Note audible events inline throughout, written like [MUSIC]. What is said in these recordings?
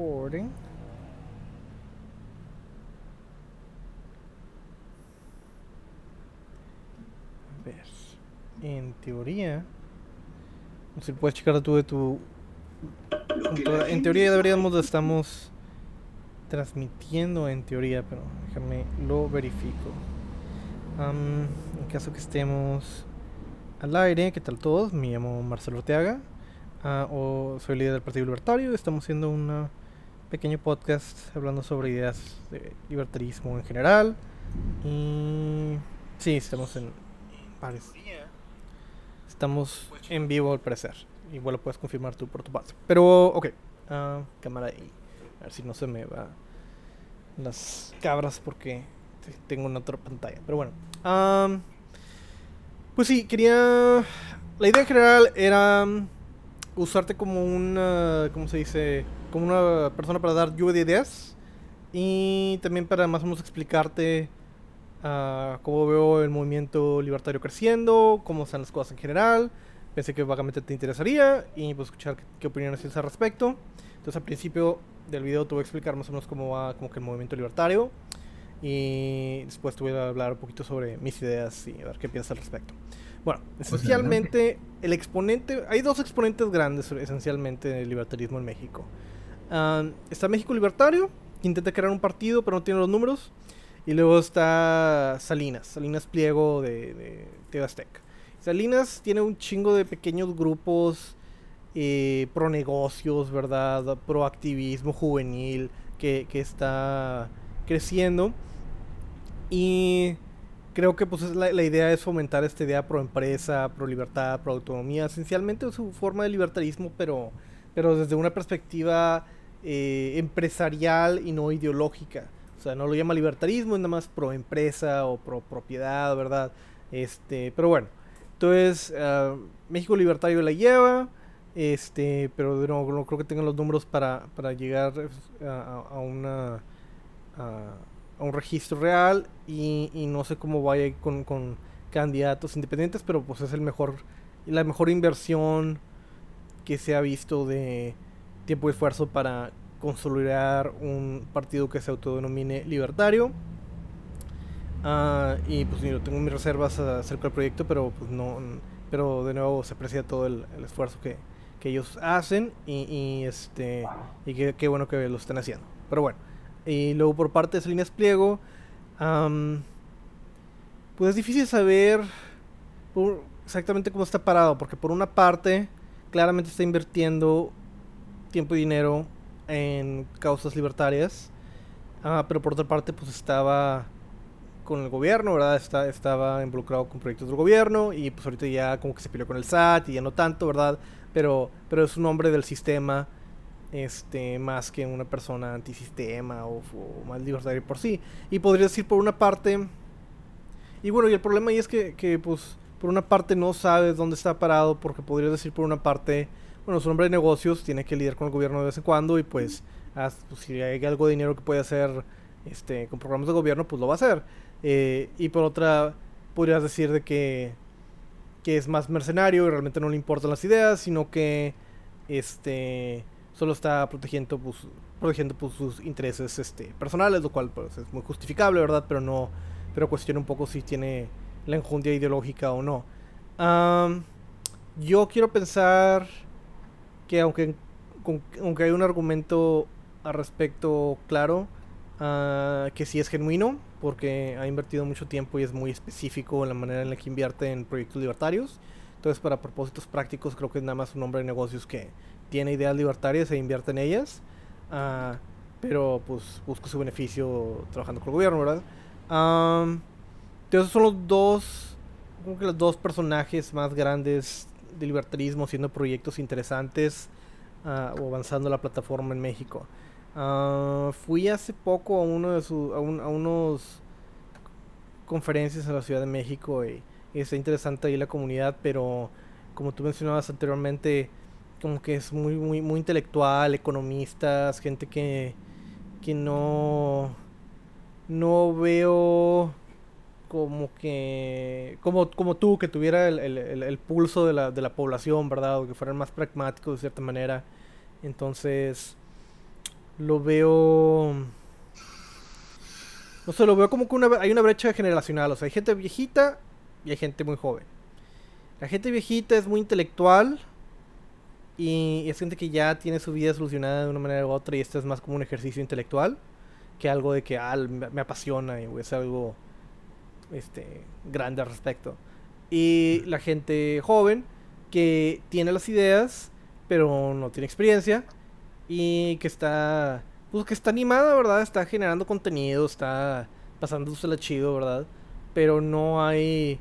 recording. A. En teoría. No sé si puedes checar tú de tu. En teoría deberíamos de estamos transmitiendo en teoría, pero déjame lo verifico. Am, en caso que estemos al aire, ¿qué tal todos? Me llamo Marcelo Orteaga. ah, o soy líder del Partido Libertario. Estamos haciendo un pequeño podcast hablando sobre ideas de libertarismo en general. Y sí, estamos en. Estamos en vivo al parecer. Igual lo puedes confirmar tú por tu parte. Pero, ok. ah, cámara ahí. A ver si no se me va las cabras porque te- tengo una otra pantalla. Pero bueno. pues sí, quería... La idea en general era mm, usarte como una... ¿Cómo se dice? Como una persona para dar lluvia de ideas. Y también para más o menos explicarte ah, cómo veo el movimiento libertario creciendo, cómo están las cosas en general. Pensé que vagamente te interesaría y pues escuchar qué, qué opiniones tienes al respecto. Entonces al principio del video te voy a explicar más o menos cómo va como que el movimiento libertario. Y después te voy a hablar un poquito sobre mis ideas y a ver qué piensas al respecto. Bueno, esencialmente el exponente, hay dos exponentes grandes esencialmente del libertarismo en México. Ah, está México Libertario, que intenta crear un partido pero no tiene los números. Y luego está Salinas, Salinas Pliego de, de. Salinas tiene un chingo de pequeños grupos eh, pro negocios, ¿verdad? Pro activismo juvenil que, que está creciendo. Y creo que pues es la, la idea es fomentar esta idea pro empresa, pro libertad, pro autonomía. Esencialmente es su forma de libertarismo, pero, pero desde una perspectiva eh, empresarial y no ideológica. O sea, no lo llama libertarismo, es nada más pro empresa o pro propiedad, ¿verdad? Este, pero bueno. Entonces, ah, México Libertario la lleva. Este, pero nuevo, no creo que tengan los números para, para llegar a, a- una a un registro real y, y no sé cómo vaya con, con candidatos independientes, pero pues es el mejor la mejor inversión que se ha visto de tiempo y esfuerzo para consolidar un partido que se autodenomine libertario. Ah, y pues yo tengo mis reservas acerca del proyecto, pero pues no, pero de nuevo se aprecia todo el, esfuerzo que, que ellos hacen y, este y qué bueno que lo estén haciendo. Pero bueno, y luego por parte de Salinas Pliego, am, pues es difícil saber exactamente cómo está parado, porque por una parte claramente está invirtiendo tiempo y dinero en causas libertarias, ah, pero por otra parte pues estaba con el gobierno, ¿verdad? Está, estaba involucrado con proyectos del gobierno y pues ahorita ya como que se peleó con el SAT y ya no tanto, ¿verdad? Pero, pero es un hombre del sistema este más que una persona antisistema o, o más libertario por sí. Y podría decir por una parte, y bueno, y el problema ahí es que, que, pues por una parte no sabes dónde está parado, porque podrías decir por una parte, bueno, es un hombre de negocios, tiene que lidiar con el gobierno de vez en cuando y pues, pues, si hay algo de dinero que puede hacer este, con programas de gobierno, pues lo va a hacer. Eh, y por otra, podrías decir de que, que es más mercenario y realmente no le importan las ideas, sino que este solo está protegiendo pues, protegiendo pues, sus intereses este, personales, lo cual pues, es muy justificable, ¿verdad? Pero no, pero cuestiona un poco si tiene la enjundia ideológica o no. Yo quiero pensar que aunque, aunque hay un argumento al respecto claro, ah, que sí es genuino, porque ha invertido mucho tiempo y es muy específico en la manera en la que invierte en proyectos libertarios. Entonces, para propósitos prácticos, creo que es nada más un hombre de negocios que tiene ideas libertarias e invierte en ellas. ah, pero, pues, busca su beneficio trabajando con el gobierno, ¿verdad? Am, entonces, son los dos, como que los dos personajes más grandes de libertarismo haciendo proyectos interesantes ah, o avanzando la plataforma en México. Ah, fui hace poco a uno de sus, a unos conferencias en la Ciudad de México y, y está interesante ahí la comunidad, pero como tú mencionabas anteriormente, como que es muy, muy, muy intelectual, economistas, gente que, que no, no veo como que, como, como tú, que tuviera el, el- el- pulso de la, de la población, ¿verdad? O que fueran más pragmáticos de cierta manera. Entonces, lo veo... No sé, lo veo como que una, hay una brecha generacional. O sea, hay gente viejita y hay gente muy joven. La gente viejita es muy intelectual y es gente que ya tiene su vida solucionada de una manera u otra y esto es más como un ejercicio intelectual que algo de que ah, me, apasiona y es algo este, grande al respecto. Y la gente joven que tiene las ideas pero no tiene experiencia y que está pues que está animada, ¿verdad? Está generando contenido, está pasándose chido, ¿verdad? Pero no hay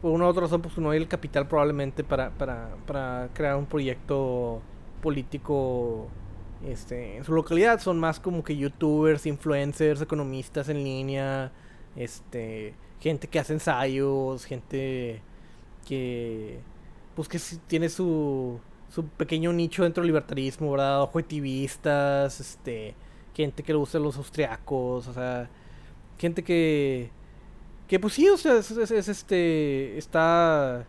por una u otra razón pues no hay el capital probablemente para, para, para crear un proyecto político este, en su localidad son más como que youtubers, influencers, economistas en línea, este, gente que hace ensayos, gente que pues que tiene su su pequeño nicho dentro del libertarismo, ¿verdad? Objetivistas, este, gente que le gusta los austriacos, o sea, gente que, que pues sí, o sea, es, este, está,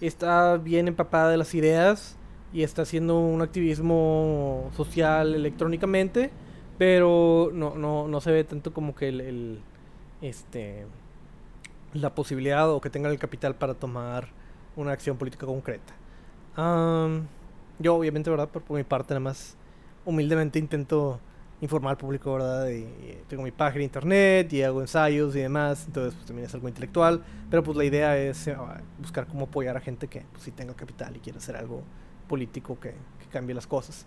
está bien empapada de las ideas y está haciendo un activismo social electrónicamente, pero no, no, no se ve tanto como que el, el este, la posibilidad o que tenga el capital para tomar una acción política concreta yo, obviamente, ¿verdad? Por, mi parte, nada más humildemente intento informar al público, ¿verdad? Y, tengo mi página internet y hago ensayos y demás, entonces pues, también es algo intelectual, pero pues la idea es eh, buscar cómo apoyar a gente que pues, sí tenga capital y quiera hacer algo político que, cambie las cosas.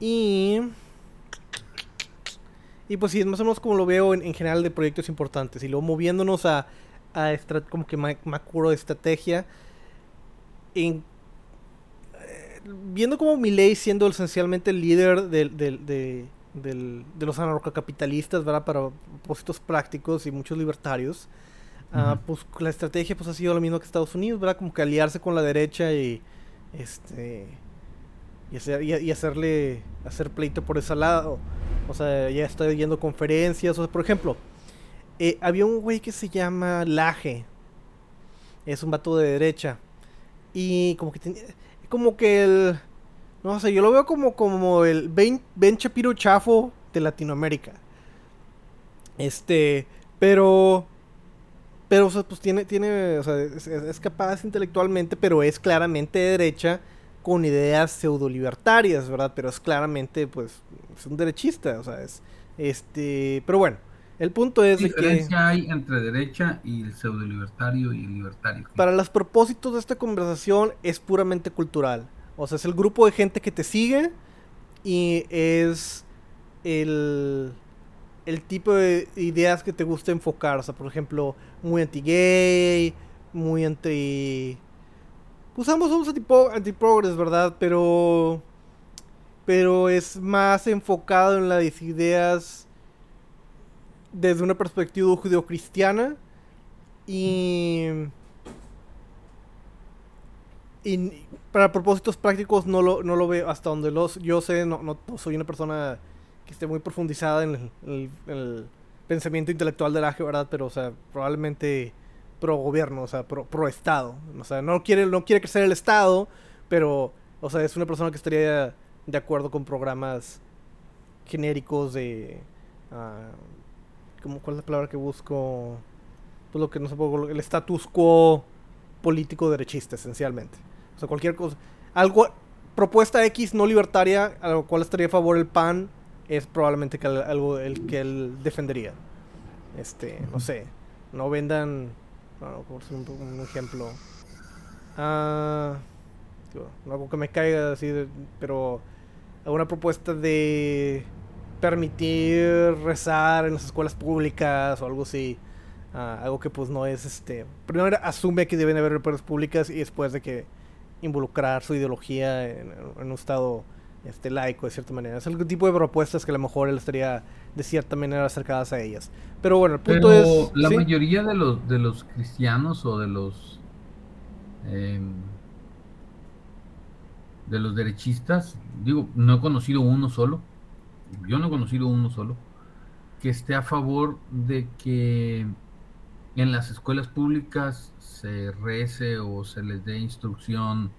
y... Y pues sí, es más o menos como lo veo en, general de proyectos importantes. Y luego moviéndonos a, a como que macro estrategia eh, viendo como Milley siendo esencialmente el líder de, los anarcocapitalistas, ¿verdad? Para propósitos prácticos y muchos libertarios, ah, pues la estrategia pues ha sido lo mismo que Estados Unidos, ¿verdad? Como que aliarse con la derecha y este y, hacerle hacer pleito por ese lado. O sea, ya estoy yendo conferencias, o sea, por ejemplo, eh, había un güey que se llama Laje. Es un vato de derecha y como que tenía, como que el no sé, yo lo veo como como el Ben, ben Shapiro chafo de Latinoamérica. Este, pero pero o sea, pues tiene tiene, o sea, es, capaz intelectualmente, pero es claramente de derecha con ideas pseudo libertarias, ¿verdad? Pero es claramente pues es un derechista, o sea, es este, pero bueno, el punto es ¿Qué diferencia hay entre derecha y el pseudo libertario y el libertario? Para los propósitos de esta conversación es puramente cultural. O sea, es el grupo de gente que te sigue y es el, el tipo de ideas que te gusta enfocar. O sea, por ejemplo, muy anti-gay, muy anti... Usamos un tipo anti-progress, ¿verdad? Pero... Pero es más enfocado en las ideas desde una perspectiva judeocristiana y, y para propósitos prácticos no lo, no lo veo hasta donde los, yo sé, no, no, soy una persona que esté muy profundizada en el, pensamiento intelectual del Aje, ¿verdad? Pero, o sea, probablemente pro gobierno, o sea, pro, pro Estado. O sea, no quiere, no quiere crecer el Estado, pero, o sea, es una persona que estaría de acuerdo con programas genéricos de... Uh, como, ¿cuál es la palabra que busco? Pues lo que no sé, el status quo político derechista, esencialmente. O sea, cualquier cosa. Algo, propuesta X no libertaria, a lo cual estaría a favor el PAN, es probablemente algo el que él defendería. Este, no sé, no vendan, no, por ejemplo. Ah, no algo que me caiga así, pero alguna propuesta de permitir rezar en las escuelas públicas o algo así. Ah, algo que pues no es este... Primero asume que deben haber escuelas públicas y después de que involucrar su ideología en, un estado este laico de cierta manera. Es algún tipo de propuestas que a lo mejor él estaría de cierta manera acercadas a ellas. Pero bueno, el punto es... La mayoría de los, de los cristianos o de los... Em, de los derechistas, digo, no he conocido uno solo, yo no he conocido uno solo, que esté a favor de que en las escuelas públicas se rece o se les dé instrucción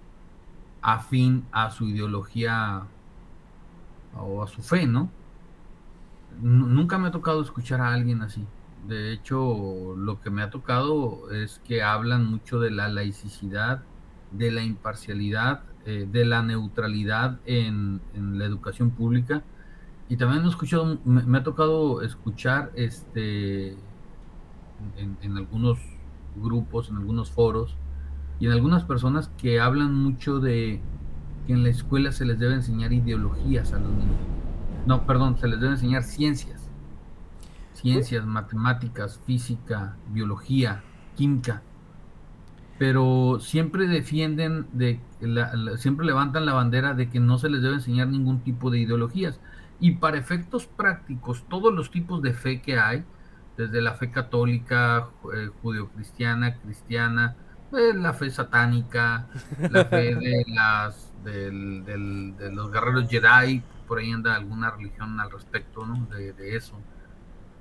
afín a su ideología o a su fe, ¿no? Nunca me ha tocado escuchar a alguien así. De hecho, lo que me ha tocado es que hablan mucho de la laicidad, de la imparcialidad, eh, de la neutralidad en, la educación pública. Y también he escuchado, me, ha tocado escuchar este, en, algunos grupos, en algunos foros y en algunas personas que hablan mucho de que en la escuela se les debe enseñar ideologías a los niños. No, perdón, se les debe enseñar ciencias. Ciencias, matemáticas, física, biología, química. Pero siempre defienden, de, siempre levantan la bandera de que no se les debe enseñar ningún tipo de ideologías. Y para efectos prácticos, todos los tipos de fe que hay, desde la fe católica, eh, judeocristiana, cristiana, eh, la fe satánica, la fe de [LAUGHS] las de los guerreros Jedi, por ahí anda alguna religión al respecto, ¿no? De, eso.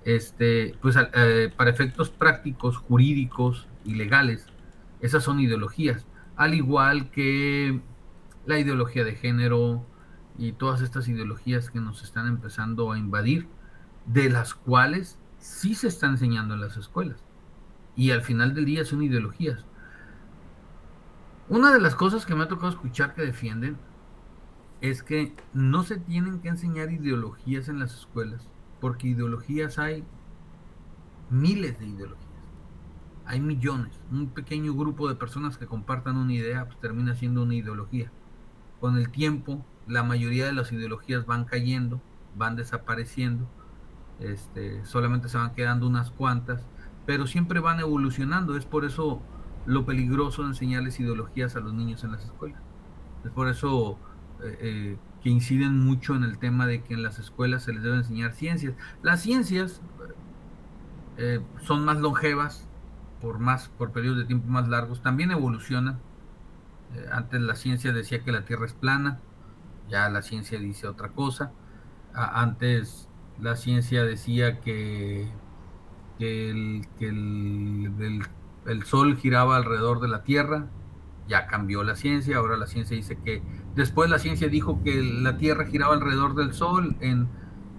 Este, pues eh, para efectos prácticos, jurídicos y legales, esas son ideologías. Al igual que la ideología de género y todas estas ideologías que nos están empezando a invadir, de las cuales sí se está enseñando en las escuelas. Y al final del día son ideologías. Una de las cosas que me ha tocado escuchar que defienden es que no se tienen que enseñar ideologías en las escuelas, porque ideologías hay miles de ideologías. Hay millones. Un pequeño grupo de personas que compartan una idea pues, termina siendo una ideología. Con el tiempo, la mayoría de las ideologías van cayendo, van desapareciendo este, solamente se van quedando unas cuantas, pero siempre van evolucionando. Es por eso lo peligroso de enseñarles ideologías a los niños en las escuelas. Es por eso eh, eh, que inciden mucho en el tema de que en las escuelas se les debe enseñar ciencias. Las ciencias eh, son más longevas por más por periodos de tiempo más largos, también evolucionan. antes la ciencia decía que la Tierra es plana, ya la ciencia dice otra cosa. antes la ciencia decía que, el, el, Sol giraba alrededor de la Tierra, ya cambió la ciencia, ahora la ciencia dice que después la ciencia dijo que la Tierra giraba alrededor del Sol en,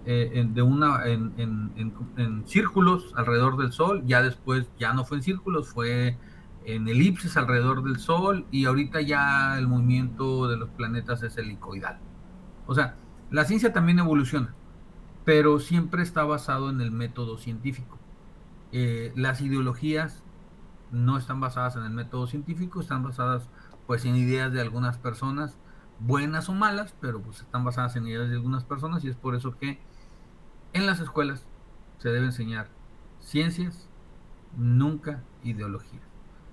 eh, de una, en, en, círculos alrededor del Sol, ya después ya no fue en círculos, fue en elipses alrededor del Sol y ahorita ya el movimiento de los planetas es helicoidal. O sea, la ciencia también evoluciona pero siempre está basado en el método científico. Eh, las ideologías no están basadas en el método científico, están basadas pues en ideas de algunas personas, buenas o malas, pero pues están basadas en ideas de algunas personas y es por eso que en las escuelas se debe enseñar ciencias, nunca ideología.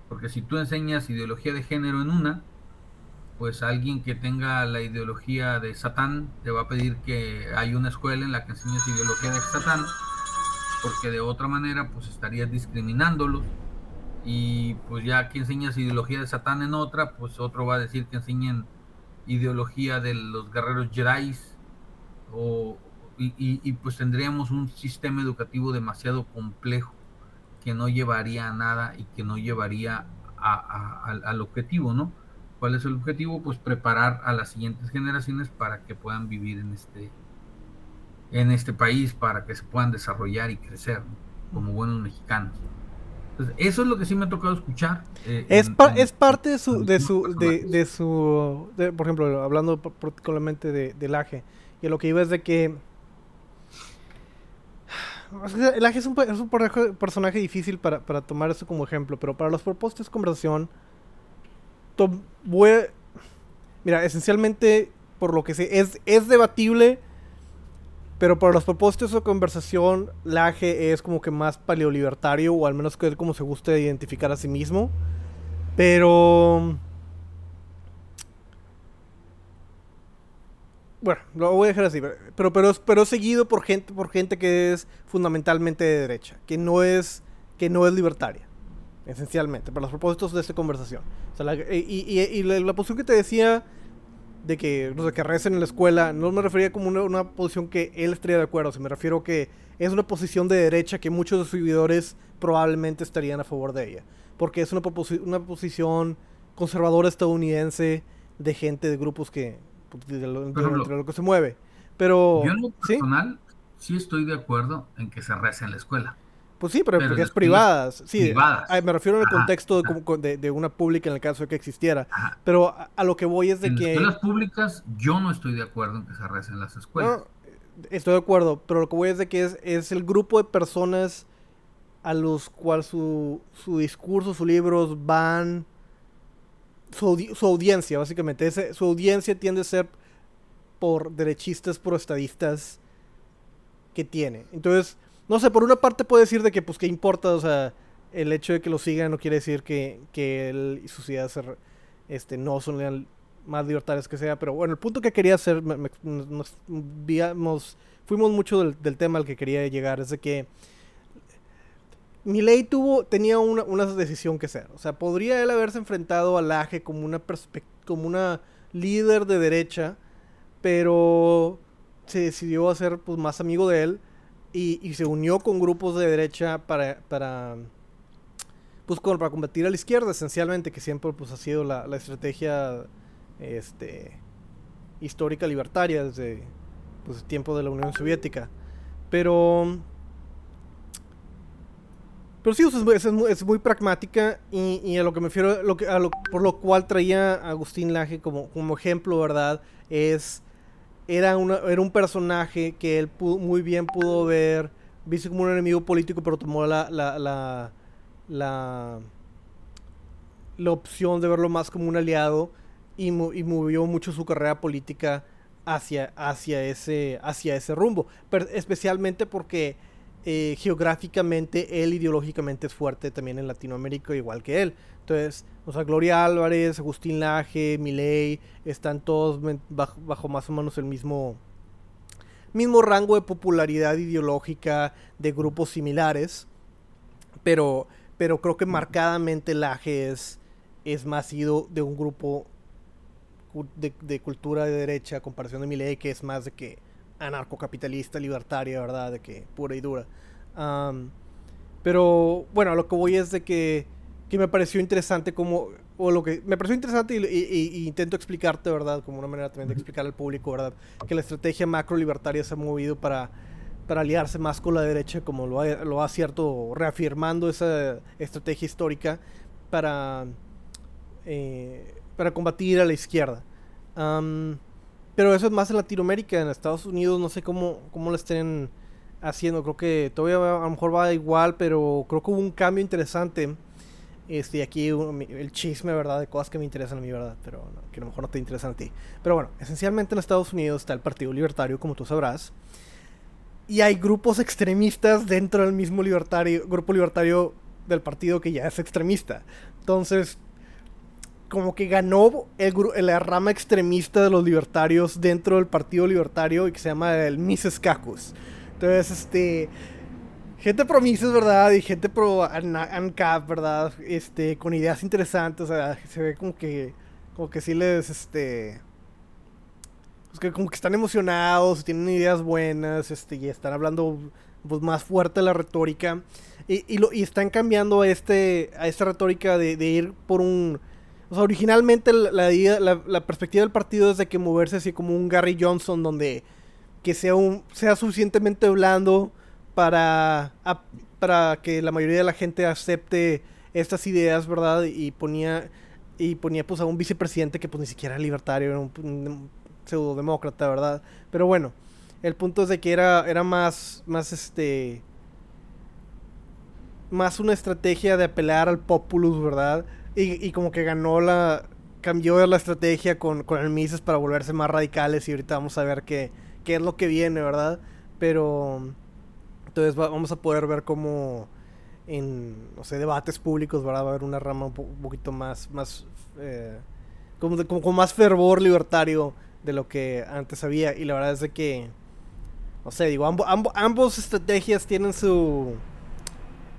Porque si tú enseñas ideología de género en una, pues alguien que tenga la ideología de Satán te va a pedir que hay una escuela en la que enseñes ideología de Satán, porque de otra manera pues estarías discriminándolos y pues ya que enseñas ideología de Satán en otra, pues otro va a decir que enseñen ideología de los guerreros Jedi o, y, pues tendríamos un sistema educativo demasiado complejo que no llevaría a nada y que no llevaría al objetivo, ¿no? ¿Cuál es el objetivo? Pues preparar a las siguientes generaciones para que puedan vivir en este, en este país, para que se puedan desarrollar y crecer como buenos mexicanos. Entonces, eso es lo que sí me ha tocado escuchar. Eh, es, es parte de su, de su, de, su, por ejemplo, hablando particularmente de, del AGE, y lo que iba es de que el AGE es un, es un personaje difícil para, para tomar eso como ejemplo, pero para los propósitos de conversación voy Mira, esencialmente, por lo que sé, es, es debatible, pero para los propósitos de conversación, Laje es como que más paleolibertario, o al menos que es como se gusta identificar a sí mismo. Pero... Bueno, lo voy a dejar así. Pero, pero, pero seguido por gente, por gente que es fundamentalmente de derecha, que no es, que no es libertaria esencialmente, para los propósitos de esta conversación. y, la, posición que te decía de que, no sé, que recen en la escuela, no me refería como una, posición que él estaría de acuerdo, se me refiero que es una posición de derecha que muchos de sus seguidores probablemente estarían a favor de ella, porque es una, una posición conservadora estadounidense de gente de grupos que, de lo, que se mueve. Pero. Yo en lo personal ¿sí? estoy de acuerdo en que se reza en la escuela. Pues sí, pero, porque es privadas. Sí, me refiero al contexto de, de, una pública en el caso de que existiera. Pero a, lo que voy es de que. En las escuelas públicas, yo no estoy de acuerdo en que se reza en las escuelas. estoy de acuerdo, pero lo que voy es de que es, es el grupo de personas a los cuales su, su discurso, sus libros van. Su, su audiencia, básicamente. Ese, su audiencia tiende a ser por derechistas, por estadistas que tiene. Entonces no sé, por una parte puede decir de que, pues, ¿qué importa? O sea, el hecho de que lo sigan no quiere decir que, que él y sus ideas este, no son más libertarias que sea. Pero bueno, el punto que quería hacer, nos, fuimos mucho del, tema al que quería llegar, es de que Milei tuvo, tenía una, una, decisión que hacer. O sea, podría él haberse enfrentado al Laje como una, como una líder de derecha, pero se decidió hacer pues, más amigo de él y, se unió con grupos de derecha para, para, pues, para combatir a la izquierda, esencialmente, que siempre pues, ha sido la, estrategia este, histórica libertaria desde pues, el tiempo de la Unión Soviética. Pero... Pero sí, es, muy, pragmática y, a lo que me refiero, lo que, por lo cual traía a Agustín Laje como, como ejemplo, ¿verdad? Es era, una, era un personaje que él muy bien pudo ver, visto como un enemigo político, pero tomó la, la, la, la, la opción de verlo más como un aliado y, y, movió mucho su carrera política hacia, hacia, ese, hacia ese rumbo. especialmente porque eh, geográficamente él ideológicamente es fuerte también en Latinoamérica, igual que él. Entonces, o sea, Gloria Álvarez, Agustín Laje, Milei, están todos bajo, más o menos el mismo, mismo rango de popularidad ideológica de grupos similares. Pero, pero creo que marcadamente Laje es, es más ido de un grupo de, cultura de derecha a comparación de Milei, que es más de que anarcocapitalista, libertaria, ¿verdad? De que pura y dura. pero bueno, lo que voy es de que que me pareció interesante como, o lo que me pareció interesante y, intento explicarte, ¿verdad? Como una manera también de explicar al público, ¿verdad? Que la estrategia macro libertaria se ha movido para, para aliarse más con la derecha, como lo ha, lo ha cierto, reafirmando esa estrategia histórica para, eh, para combatir a la izquierda. Pero eso es más en Latinoamérica, en Estados Unidos no sé cómo, cómo lo estén haciendo, creo que todavía a lo mejor va igual, pero creo que hubo un cambio interesante este, aquí el chisme, ¿verdad? De cosas que me interesan a mí, ¿verdad? Pero que a lo mejor no te interesan a ti. Pero bueno, esencialmente en Estados Unidos está el Partido Libertario, como tú sabrás. Y hay grupos extremistas dentro del mismo libertario, grupo libertario del partido que ya es extremista. Entonces, como que ganó el, la rama extremista de los libertarios dentro del Partido Libertario y que se llama el Mises Cacus. Entonces, este gente pro Mises, ¿verdad? Y gente pro ANCAP, ¿verdad? Este, con ideas interesantes, o sea, se ve como que, como que sí les, este, pues que como que están emocionados, tienen ideas buenas, este, y están hablando pues, más fuerte la retórica. Y, lo, y están cambiando a, este, a esta retórica de, ir por un... O sea, originalmente la, perspectiva del partido es de que moverse así como un Gary Johnson, donde que sea, un, sea suficientemente blando para, para que la mayoría de la gente acepte estas ideas, ¿verdad? Y ponía, y ponía pues a un vicepresidente que pues ni siquiera era libertario, era un, pseudodemócrata, ¿verdad? Pero bueno, el punto es de que era, era más, más este, más una estrategia de apelar al populus, ¿verdad? Y, y como que ganó la, cambió la estrategia con, con el Mises para volverse más radicales y ahorita vamos a ver qué, qué es lo que viene, ¿verdad? Pero entonces vamos a poder ver cómo en, no sé, debates públicos, Va a haber una rama un, poquito más, más, eh, como, con más fervor libertario de lo que antes había. Y la verdad es que, no sé, digo, ambos estrategias tienen su,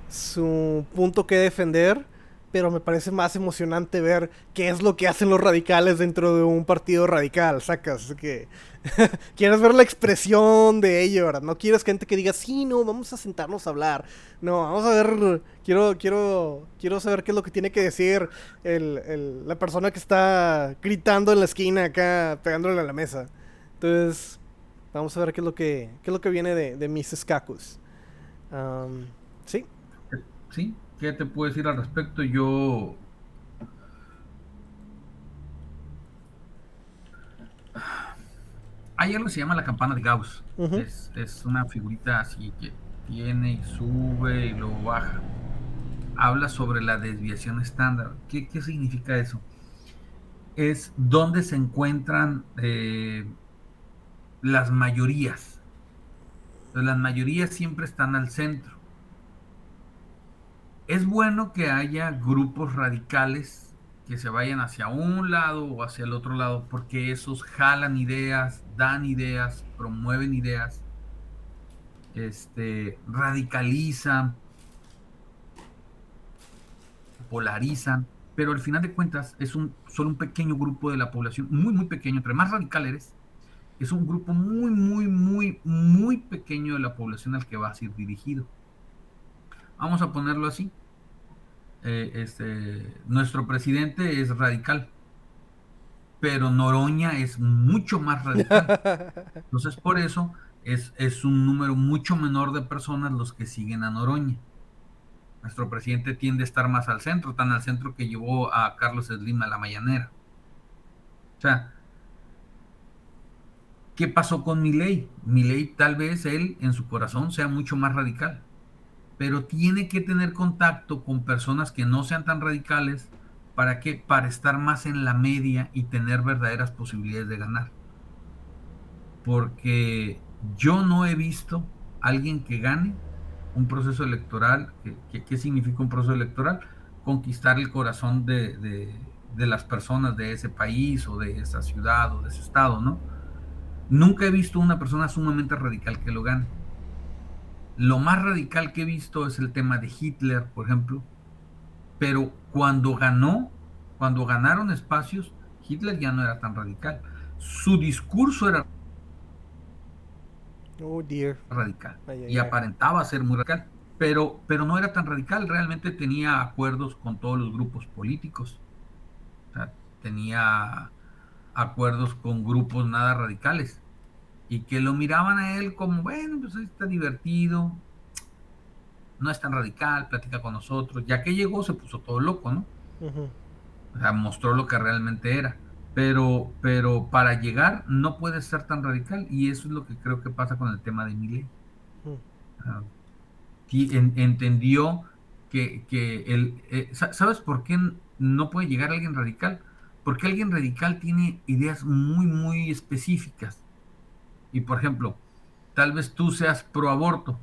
su punto que defender pero me parece más emocionante ver qué es lo que hacen los radicales dentro de un partido radical, sacas, que [LAUGHS] quieres ver la expresión de ello. No quieres gente que diga, sí, no, vamos a sentarnos a hablar. No, vamos a ver, quiero, quiero, quiero saber qué es lo que tiene que decir el, la persona que está gritando en la esquina acá, pegándole a la mesa. Entonces, Vamos a ver qué es lo que, qué es lo que viene de, de. Cacus. Um, sí. Sí, ¿qué te puedo decir al respecto? Yo Hay algo que se llama la campana de Gauss. es, es, una figurita así que tiene y sube y luego baja. Habla sobre la desviación estándar. ¿Qué, qué significa eso? Es donde se encuentran eh, las mayorías. las mayorías siempre están al centro. Es bueno que haya grupos radicales que se vayan hacia un lado o hacia el otro lado, porque esos jalan ideas, dan ideas, promueven ideas, este, radicalizan, polarizan, pero al final de cuentas es un, solo un pequeño grupo de la población, muy, muy pequeño, entre más radical eres, es un grupo muy, muy, muy, muy pequeño de la población al que va a ser dirigido. Vamos a ponerlo así. Eh, este, nuestro presidente es radical, pero Noroña es mucho más radical. [LAUGHS] Entonces, por eso es, es un número mucho menor de personas los que siguen a Noroña. Nuestro presidente tiende a estar más al centro, tan al centro que llevó a Carlos Slim a la mañanera. O sea, ¿qué pasó con Milei? Milei tal vez él en su corazón sea mucho más radical pero tiene que tener contacto con personas que no sean tan radicales para que para estar más en la media y tener verdaderas posibilidades de ganar. Porque yo no he visto alguien que gane un proceso electoral. ¿Qué, significa un proceso electoral? Conquistar el corazón de, de, las personas de ese país o de esa ciudad o de ese estado, ¿no? Nunca he visto una persona sumamente radical que lo gane lo más radical que he visto es el tema de Hitler, por ejemplo. Pero cuando ganó, cuando ganaron espacios, Hitler ya no era tan radical. Su discurso era oh, radical y aparentaba ser muy radical, pero, pero no era tan radical. Realmente tenía acuerdos con todos los grupos políticos. tenía acuerdos con grupos nada radicales y que lo miraban a él como, bueno, pues está divertido, no es tan radical, platica con nosotros. Ya que llegó se puso todo loco, ¿no? O sea, mostró lo que realmente era. Pero, pero para llegar no puede ser tan radical y eso es lo que creo que pasa con el tema de Miley. entendió que, que el, eh, ¿sabes por qué no puede llegar alguien radical? Porque alguien radical tiene ideas muy, muy específicas y por ejemplo, tal vez tú seas pro aborto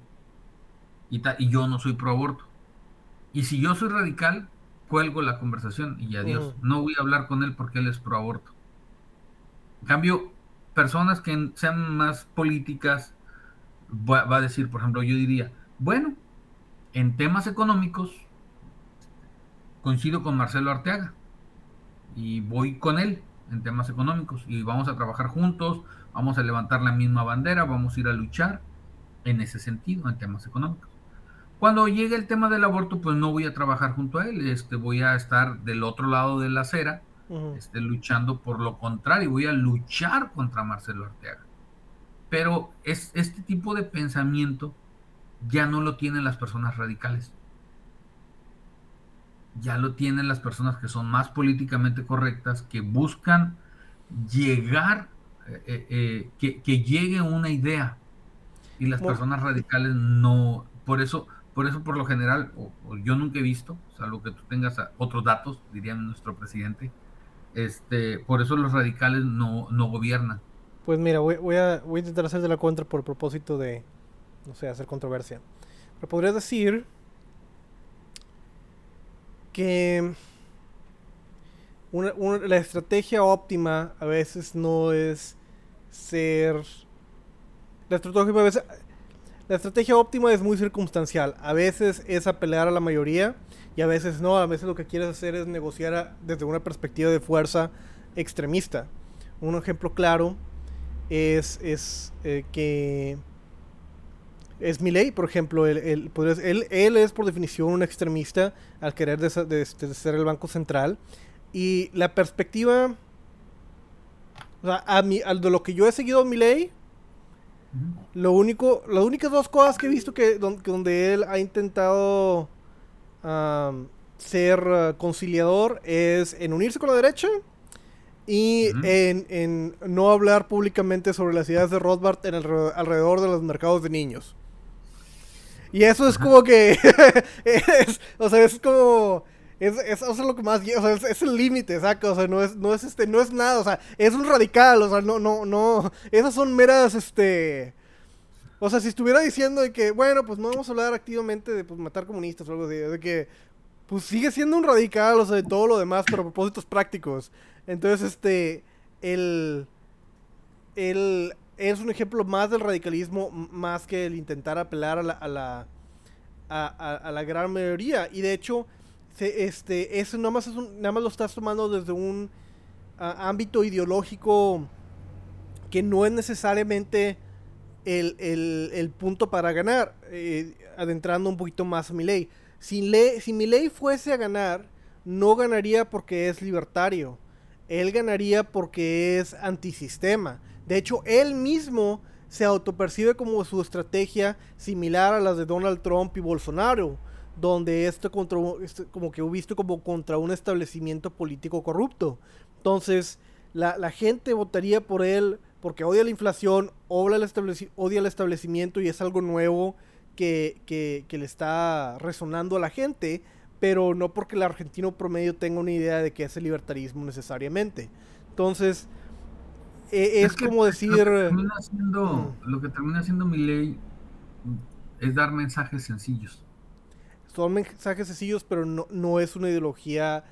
y, y yo no soy pro aborto. Y si yo soy radical, cuelgo la conversación y adiós. No voy a hablar con él porque él es pro aborto. En cambio, personas que sean más políticas, va, va a decir, por ejemplo, yo diría, bueno, en temas económicos coincido con Marcelo Arteaga y voy con él en temas económicos y vamos a trabajar juntos, vamos a levantar la misma bandera, vamos a ir a luchar en ese sentido, en temas económicos. Cuando llegue el tema del aborto, pues no voy a trabajar junto a él, este, voy a estar del otro lado de la acera, este, luchando por lo contrario, voy a luchar contra Marcelo Arteaga. Pero es, este tipo de pensamiento ya no lo tienen las personas radicales. Ya lo tienen las personas que son más políticamente correctas, que buscan llegar eh, eh, eh, que, que, llegue una idea y las personas radicales no, por eso, por eso por lo general, o, yo nunca he visto, salvo que tú tengas otros datos, diría nuestro presidente, este, por eso los radicales no, no gobiernan. Pues mira, voy, voy, a, voy a intentar hacer de la contra por propósito de, no sé, hacer controversia. Pero podría decir que la estrategia óptima a veces no es ser... La estrategia, la estrategia óptima es muy circunstancial. A veces es apelar a la mayoría y a veces no. A veces lo que quieres hacer es negociar desde una perspectiva de fuerza extremista. Un ejemplo claro es, es eh, que es Milley, por ejemplo, él, él, él, es por definición un extremista al querer de, ser el Banco Central y la perspectiva, o sea, a de lo que yo he seguido a mi ley, Lo único, las únicas dos cosas que he visto que donde, él ha intentado ser uh, conciliador es en unirse con la derecha y en, no hablar públicamente sobre las ideas de Rothbard en el, alrededor de los mercados de niños. Y eso es como que. [LAUGHS] o sea, es como. Es, es lo que más. O sea, es, el límite, ¿saca? O sea, no es, no es este, no es nada. O sea, es un radical. O sea, no, no, no. Esas son meras, este. O sea, si estuviera diciendo de que, bueno, pues no vamos a hablar activamente de pues, matar comunistas o algo así, de que, pues sigue siendo un radical, o sea, de todo lo demás, pero a propósitos prácticos. Entonces, este, el, el, es un ejemplo más del radicalismo, más que el intentar apelar a la, a la, a, la gran mayoría. Y de hecho, este, eso nada más, es nada más lo estás tomando desde un ámbito ideológico que no es necesariamente el, el, punto para ganar, eh, adentrando un poquito más a mi ley. Si, le, si mi ley fuese a ganar, no ganaría porque es libertario. Él ganaría porque es antisistema. De hecho, él mismo se autopercibe como su estrategia similar a las de Donald Trump y Bolsonaro, donde esto contra, como que visto como contra un establecimiento político corrupto. Entonces, la, gente votaría por él porque odia la inflación, odia el, odia el establecimiento y es algo nuevo que, que, le está resonando a la gente, pero no porque el argentino promedio tenga una idea de que es el libertarismo necesariamente. Entonces, e, es, como decir... Lo que, termina haciendo, lo que termina haciendo mi ley es dar mensajes sencillos. Son mensajes sencillos, pero no, no es una ideología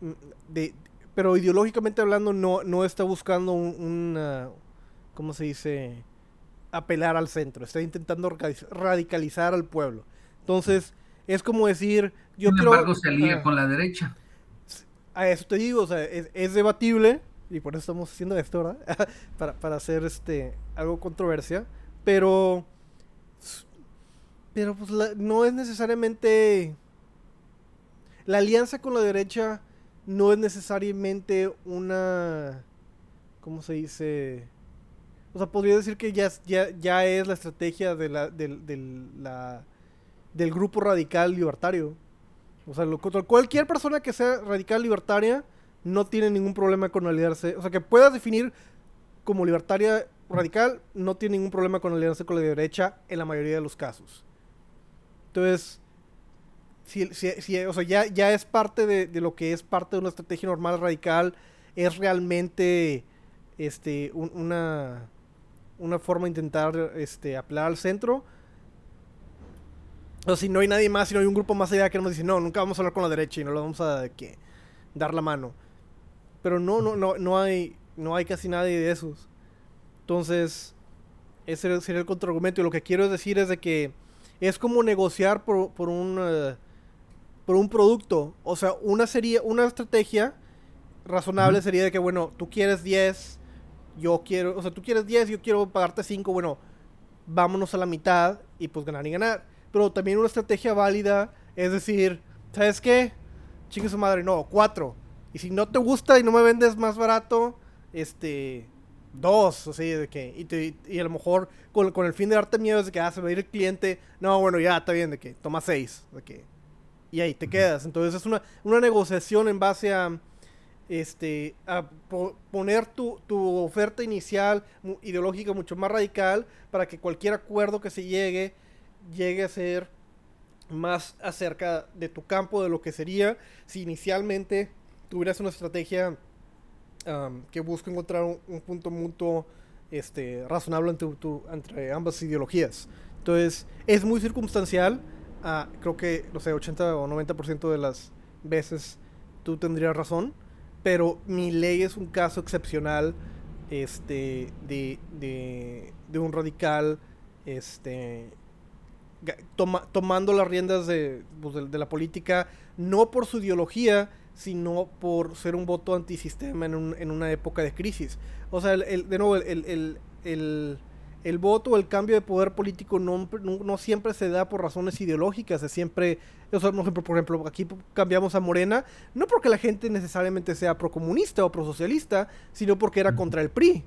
mm, de... Pero ideológicamente hablando no, no está buscando un, ¿Cómo se dice? Apelar al centro. Está intentando radicalizar al pueblo. Entonces, es como decir... Yo Sin embargo, se alía con la derecha. A eso te digo, o sea, es, es debatible, y por eso estamos haciendo esto, ¿verdad? [LAUGHS] para, para hacer este algo controversia, pero pues no es necesariamente la alianza con la derecha no es necesariamente una ¿cómo se dice? O sea, podría decir que ya, ya, ya es la estrategia de la, la, del grupo radical libertario. O sea, lo, cualquier persona que sea radical libertaria no tiene ningún problema con aliarse. O sea, que puedas definir como libertaria radical, no tiene ningún problema con aliarse con la derecha en la mayoría de los casos. Entonces, si, si, o sea, ya, ya es parte de, lo que es parte de una estrategia normal radical, es realmente este, una, una forma de intentar este, apelar al centro. O si no hay nadie más, si no hay un grupo más allá que nos dice, no, nunca vamos a hablar con la derecha y no lo vamos a dar la mano. Pero no, no, no, no hay, no hay casi nadie de esos. Entonces, ese sería el contraargumento. Y lo que quiero decir es de que es como negociar por, por un eh, por un producto. O sea, una sería, una estrategia razonable sería de que, bueno, tú quieres 10, yo quiero, o sea, tú quieres 10, yo quiero pagarte 5, bueno, vámonos a la mitad y pues ganar y ganar. Pero también una estrategia válida es decir, ¿sabes qué? Chingue su madre, no, 4 y si no te gusta y no me vendes más barato, este, dos, así de que, y, y a lo mejor con, con, el fin de darte miedo de que, ah, se va a ir el cliente, no, bueno, ya, está bien, de que, toma seis, de que, y ahí te quedas. Entonces es una, una negociación en base a, este, a poner tu, tu oferta inicial ideológica mucho más radical para que cualquier acuerdo que se llegue, llegue a ser más acerca de tu campo de lo que sería si inicialmente tuvieras una estrategia que busca encontrar un, punto mutuo este, razonable entre, entre, ambas ideologías. Entonces, es muy circunstancial. Ah, creo que, no sé, 80 o 90% de las veces tú tendrías razón. Pero mi ley es un caso excepcional este, de, de, de un radical este, tomando las riendas pues, de, de, la política, no por su ideología, sino por ser un voto antisistema en, un, en una época de crisis. O sea, el, de nuevo, el, el, voto o el cambio de poder político no, no, siempre se da por razones ideológicas, es siempre, o sea, por ejemplo, aquí cambiamos a Morena, no porque la gente necesariamente sea procomunista o prosocialista, sino porque era contra el PRI.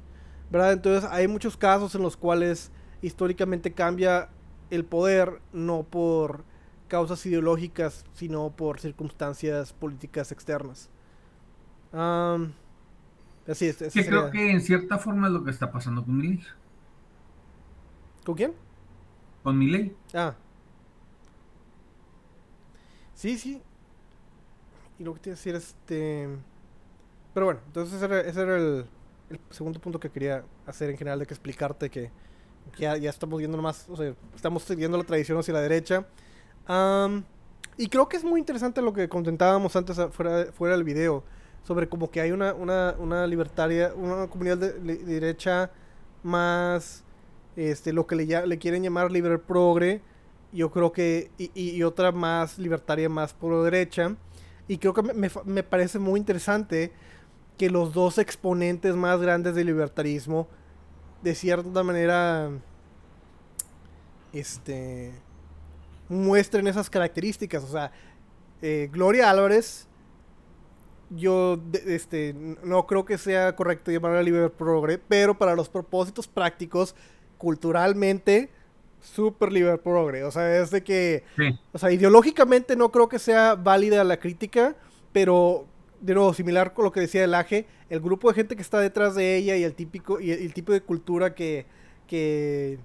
¿verdad? Entonces hay muchos casos en los cuales históricamente cambia el poder no por causas ideológicas, sino por circunstancias políticas externas. así es. Sí, creo que en cierta forma es lo que está pasando con Miley. ¿Con quién? Con Miley. Ah. Sí, sí. Y lo que te iba a decir, este... Pero bueno, entonces ese era, el, segundo punto que quería hacer en general, de que explicarte que, ya, estamos viendo nomás, o sea, estamos siguiendo la tradición hacia la derecha. Y creo que es muy interesante lo que comentábamos antes fuera, fuera del video, sobre como que hay una, una, una libertaria, una comunidad de, derecha más, este, lo que le, le quieren llamar liber progre, yo creo que, y, y, otra más libertaria, más pro derecha. Y creo que me, me, parece muy interesante que los dos exponentes más grandes del libertarismo, de cierta manera, este, muestren esas características. O sea, eh, Gloria Álvarez, yo este, no creo que sea correcto llamarla liber progre, pero para los propósitos prácticos, culturalmente, super liber progre. O sea, es de que, o sea, ideológicamente no creo que sea válida la crítica, pero de nuevo, similar con lo que decía el Aje, el grupo de gente que está detrás de ella y el típico y el, tipo de cultura que, que,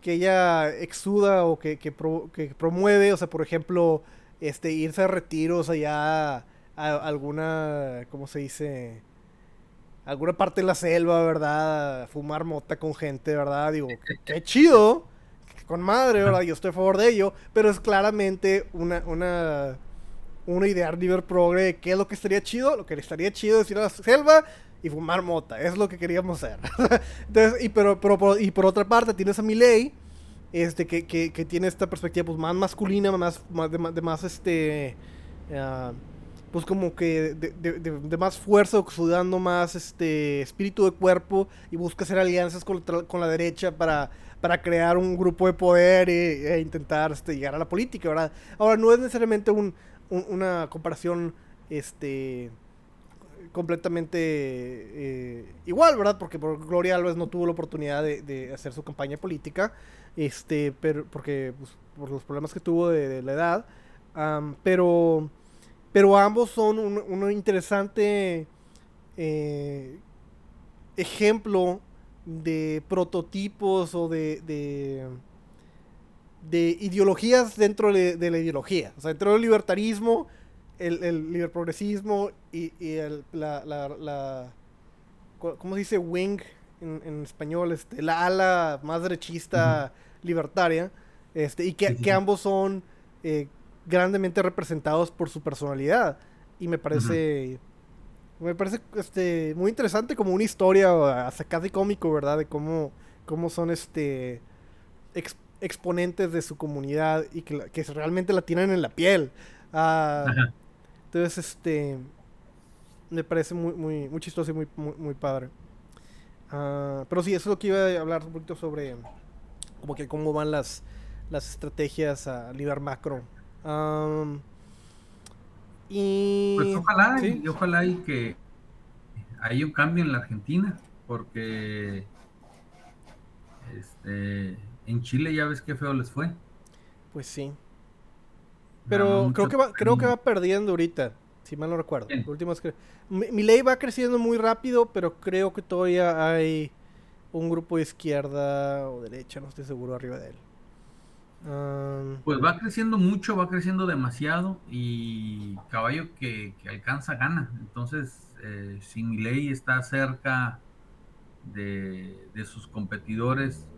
que ella exuda o que, que, promueve, o sea, por ejemplo, este irse a retiros allá a, alguna, ¿cómo se dice? alguna parte de la selva, ¿verdad? Fumar mota con gente, ¿verdad? Digo, [LAUGHS] qué chido, con madre, ¿verdad? Yo estoy a favor de ello, pero es claramente una, una una idea liber progre de qué es lo que estaría chido. Lo que estaría chido es ir a la selva y fumar mota. Es lo que queríamos hacer. [LAUGHS] Entonces, y, pero, pero, y por otra parte, tienes a Miley, este, que, que, que, tiene esta perspectiva pues, más masculina, más, más de, más este. Uh, pues como que de, de, de, más fuerza, sudando más este espíritu de cuerpo y busca hacer alianzas con, con la derecha para, para crear un grupo de poder e, e intentar este, llegar a la política, ¿verdad? Ahora, no es necesariamente un, una comparación este completamente eh, igual, ¿verdad? Porque Gloria Álvarez no tuvo la oportunidad de, hacer su campaña política, este, pero porque pues, por los problemas que tuvo de, la edad, pero pero ambos son un, interesante eh, ejemplo de prototipos o de, de ideologías dentro de, la ideología. O sea, dentro del libertarismo, el, el liberprogresismo y, y el, la, la, la, ¿Cómo se dice? Wing en, español. Este, la ala más derechista libertaria. Este, y que, que ambos son eh, grandemente representados por su personalidad. Y me parece. Me parece este, muy interesante como una historia, hasta casi cómico, ¿verdad? De cómo, cómo son este exponentes de su comunidad y que, que realmente la tienen en la piel. Ah, entonces, este, me parece muy, muy, muy chistoso y muy, muy, padre. Ah, pero sí, eso es lo que iba a hablar un poquito sobre como que cómo van las, las estrategias a nivel macro. y pues ojalá, y ojalá y que hay un cambio en la Argentina, porque este en Chile ya ves qué feo les fue. Pues sí. Pero creo que va, creo que va perdiendo ahorita, si mal no recuerdo. Último es que mi, ley va creciendo muy rápido, pero creo que todavía hay un grupo de izquierda o derecha, no estoy seguro arriba de él. pues va creciendo mucho, va creciendo demasiado y caballo que, alcanza gana. Entonces, eh, si mi ley está cerca de, de sus competidores,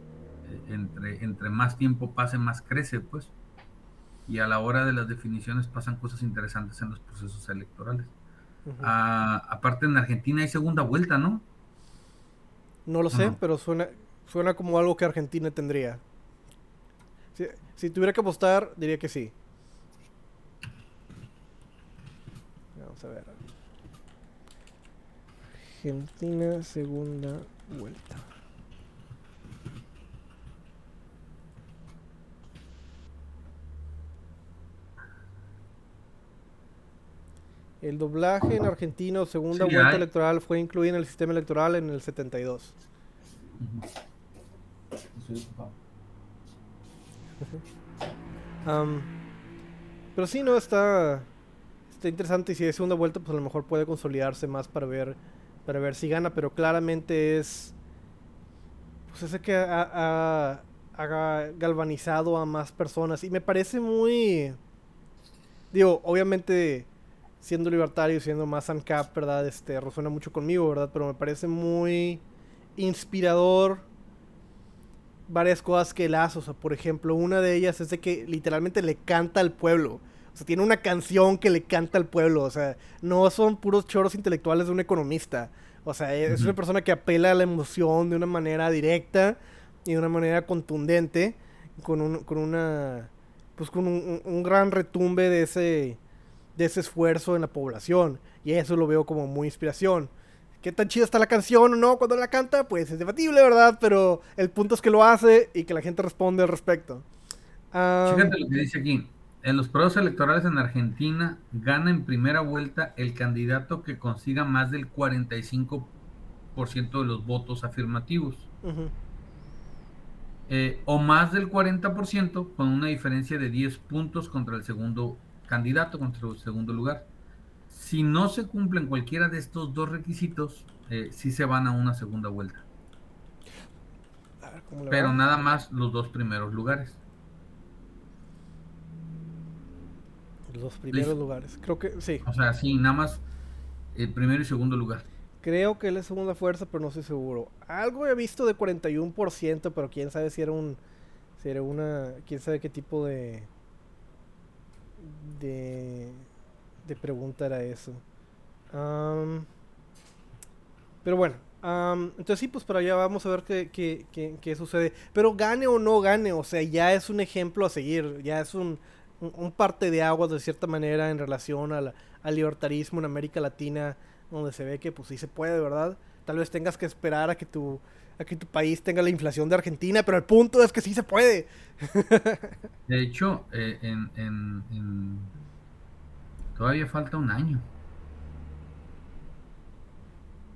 entre, entre más tiempo pase, más crece, pues. Y a la hora de las definiciones pasan cosas interesantes en los procesos electorales. Ah, aparte en Argentina hay segunda vuelta, ¿no? No lo sé, pero suena, suena como algo que Argentina tendría. Si, si tuviera que apostar, diría que sí. Vamos a ver. Argentina, segunda vuelta. El doblaje en argentino, segunda vuelta electoral, fue incluido en el sistema electoral en el 72. Estoy ocupado. Am, pero sí, no, está, está interesante y si es segunda vuelta, pues a lo mejor puede consolidarse más para ver, para ver si gana, pero claramente es, pues ese que ha, ha- ha galvanizado a más personas y me parece muy, digo, obviamente siendo libertario y siendo más ANCAP, ¿verdad? Este, resuena mucho conmigo, ¿verdad? Pero me parece muy inspirador varias cosas que él hace. O sea, por ejemplo, una de ellas es de que literalmente le canta al pueblo. O sea, tiene una canción que le canta al pueblo. O sea, no son puros choros intelectuales de un economista. O sea, es una persona que apela a la emoción de una manera directa y de una manera contundente. Con, un, con una. Pues con un, un- un gran retumbe de ese. De ese esfuerzo en la población. Y eso lo veo como muy inspiración. ¿Qué tan chida está la canción o no cuando la canta? Pues es debatible, ¿verdad? Pero el punto es que lo hace y que la gente responde al respecto. Fíjate lo que dice aquí. En los procesos electorales en Argentina gana en primera vuelta el candidato que consiga más del 45% de los votos afirmativos. eh, o más del 40% con una diferencia de 10 puntos contra el segundo candidato, contra el segundo lugar. Si no se cumplen cualquiera de estos dos requisitos, eh, sí se van a una segunda vuelta. A ver cómo le Pero va. nada más los dos primeros lugares. Los dos primeros Listo. lugares. Creo que sí. O sea, sí, nada más el primero y segundo lugar. Creo que él es segunda fuerza, pero no estoy seguro. Algo he visto de 41%, pero quién sabe si era un. Si era una. Quién sabe qué tipo de. De. De pregunta era eso. Pero bueno. am, entonces sí, pues para allá vamos a ver qué, qué, qué- sucede. Pero gane o no gane, o sea, ya es un ejemplo a seguir. Ya es un, un, parte de agua de cierta manera en relación al, al libertarismo en América Latina donde se ve que pues sí se puede, ¿verdad? Tal vez tengas que esperar a que tu a que tu país tenga la inflación de Argentina, pero el punto es que sí se puede. [LAUGHS] De hecho, eh, en, en- en- todavía falta un año.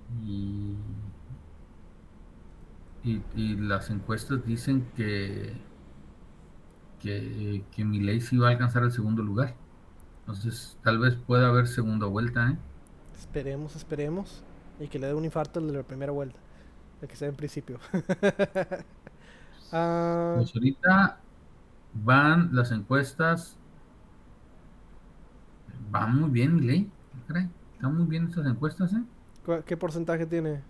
Y, y, y las encuestas dicen que, que, que Milei sí va a alcanzar el segundo lugar. Entonces, tal vez pueda haber segunda vuelta, ¿eh? Esperemos, esperemos y que le dé un infarto al de la primera vuelta, el que sea en principio. [LAUGHS] Ah, Pues ahorita van las encuestas, va muy bien, Milei, ¿qué cree? Están muy bien estas encuestas, ¿eh? ¿cu- ¿Qué porcentaje tiene?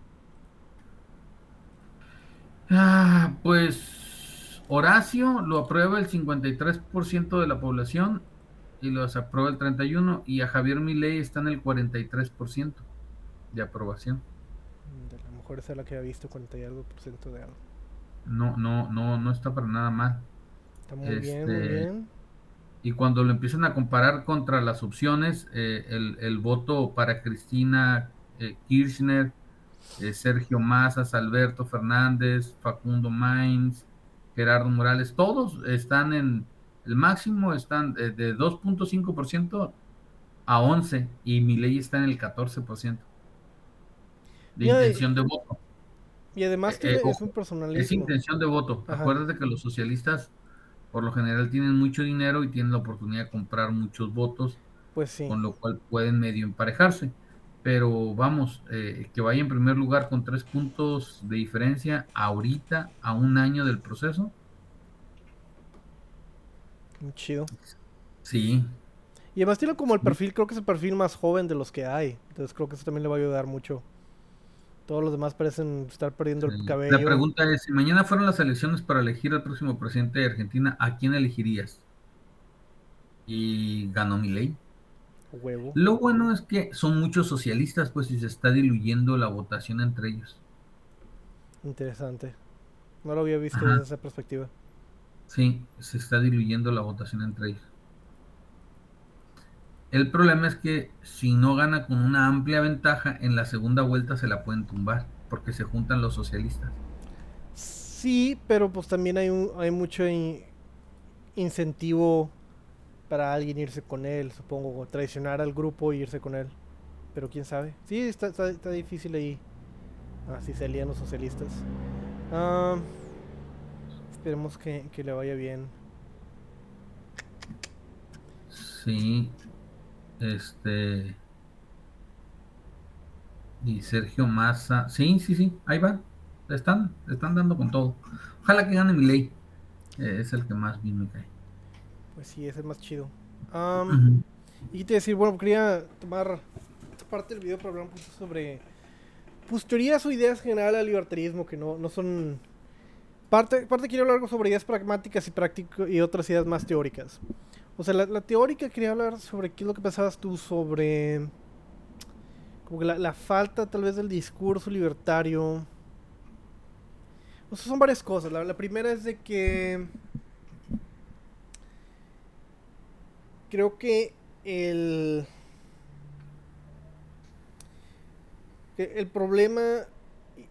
Ah, pues Horacio lo aprueba el 53% de la población y los aprueba el 31% y a Javier Milei está en el 43% de aprobación. Mejor esa es la que había visto 40 y algo por ciento de algo. No, no, no, no está para nada mal. Está muy bien, muy Este, bien. Y cuando lo empiezan a comparar contra las opciones, eh, el, el voto para Cristina eh, Kirchner, eh, Sergio Mazas, Alberto Fernández, Facundo Mainz, Gerardo Morales, todos están en el máximo, están eh, de 2.5% a 11% y Milei está en el 14% de intención de voto. Y además eh, tiene, eh, es un Es personalismo. intención de voto. Ajá. Acuérdate que los socialistas por lo general tienen mucho dinero y tienen la oportunidad de comprar muchos votos, Pues sí. con lo cual pueden medio emparejarse. Pero vamos, eh, que vaya en primer lugar con tres puntos de diferencia ahorita, a un año del proceso. Muy chido. Sí, Y además tiene como el perfil, creo que es el perfil más joven de los que hay. Entonces creo que eso también le va a ayudar mucho. Todos los demás parecen estar perdiendo el cabello. La pregunta es, si mañana fueron las elecciones para elegir al próximo presidente de Argentina, ¿a quién elegirías? Y ganó Milei. Huevo. Lo bueno es que son muchos socialistas, pues, y se está diluyendo la votación entre ellos. Interesante. No lo había visto Ajá. desde esa perspectiva. Sí, se está diluyendo la votación entre ellos. El problema es que si no gana con una amplia ventaja, en la segunda vuelta se la pueden tumbar, porque se juntan los socialistas. Sí, pero pues también hay, un, hay mucho in- incentivo para alguien irse con él, supongo, traicionar al grupo e irse con él. Pero quién sabe. Sí, está, está, está difícil ahí. Así se alían los socialistas. Ah, esperemos que, que le vaya bien. Sí, este. Y Sergio Massa. Sí, sí, sí, ahí va. Están, están dando con todo. Ojalá que gane mi ley. Eh, es el que más bien me cae. Pues sí, es el más chido. Y te decir, bueno, quería tomar esta parte del video para hablar un poco sobre pues teorías o ideas generales al libertarismo que no, no son parte, parte quiero hablar algo sobre ideas pragmáticas y prácticas y otras ideas más teóricas. O sea, la, la, teórica quería hablar sobre qué es lo que pensabas tú sobre como que la, falta tal vez del discurso libertario. O sea, son varias cosas. La, la primera es de que creo que el, el problema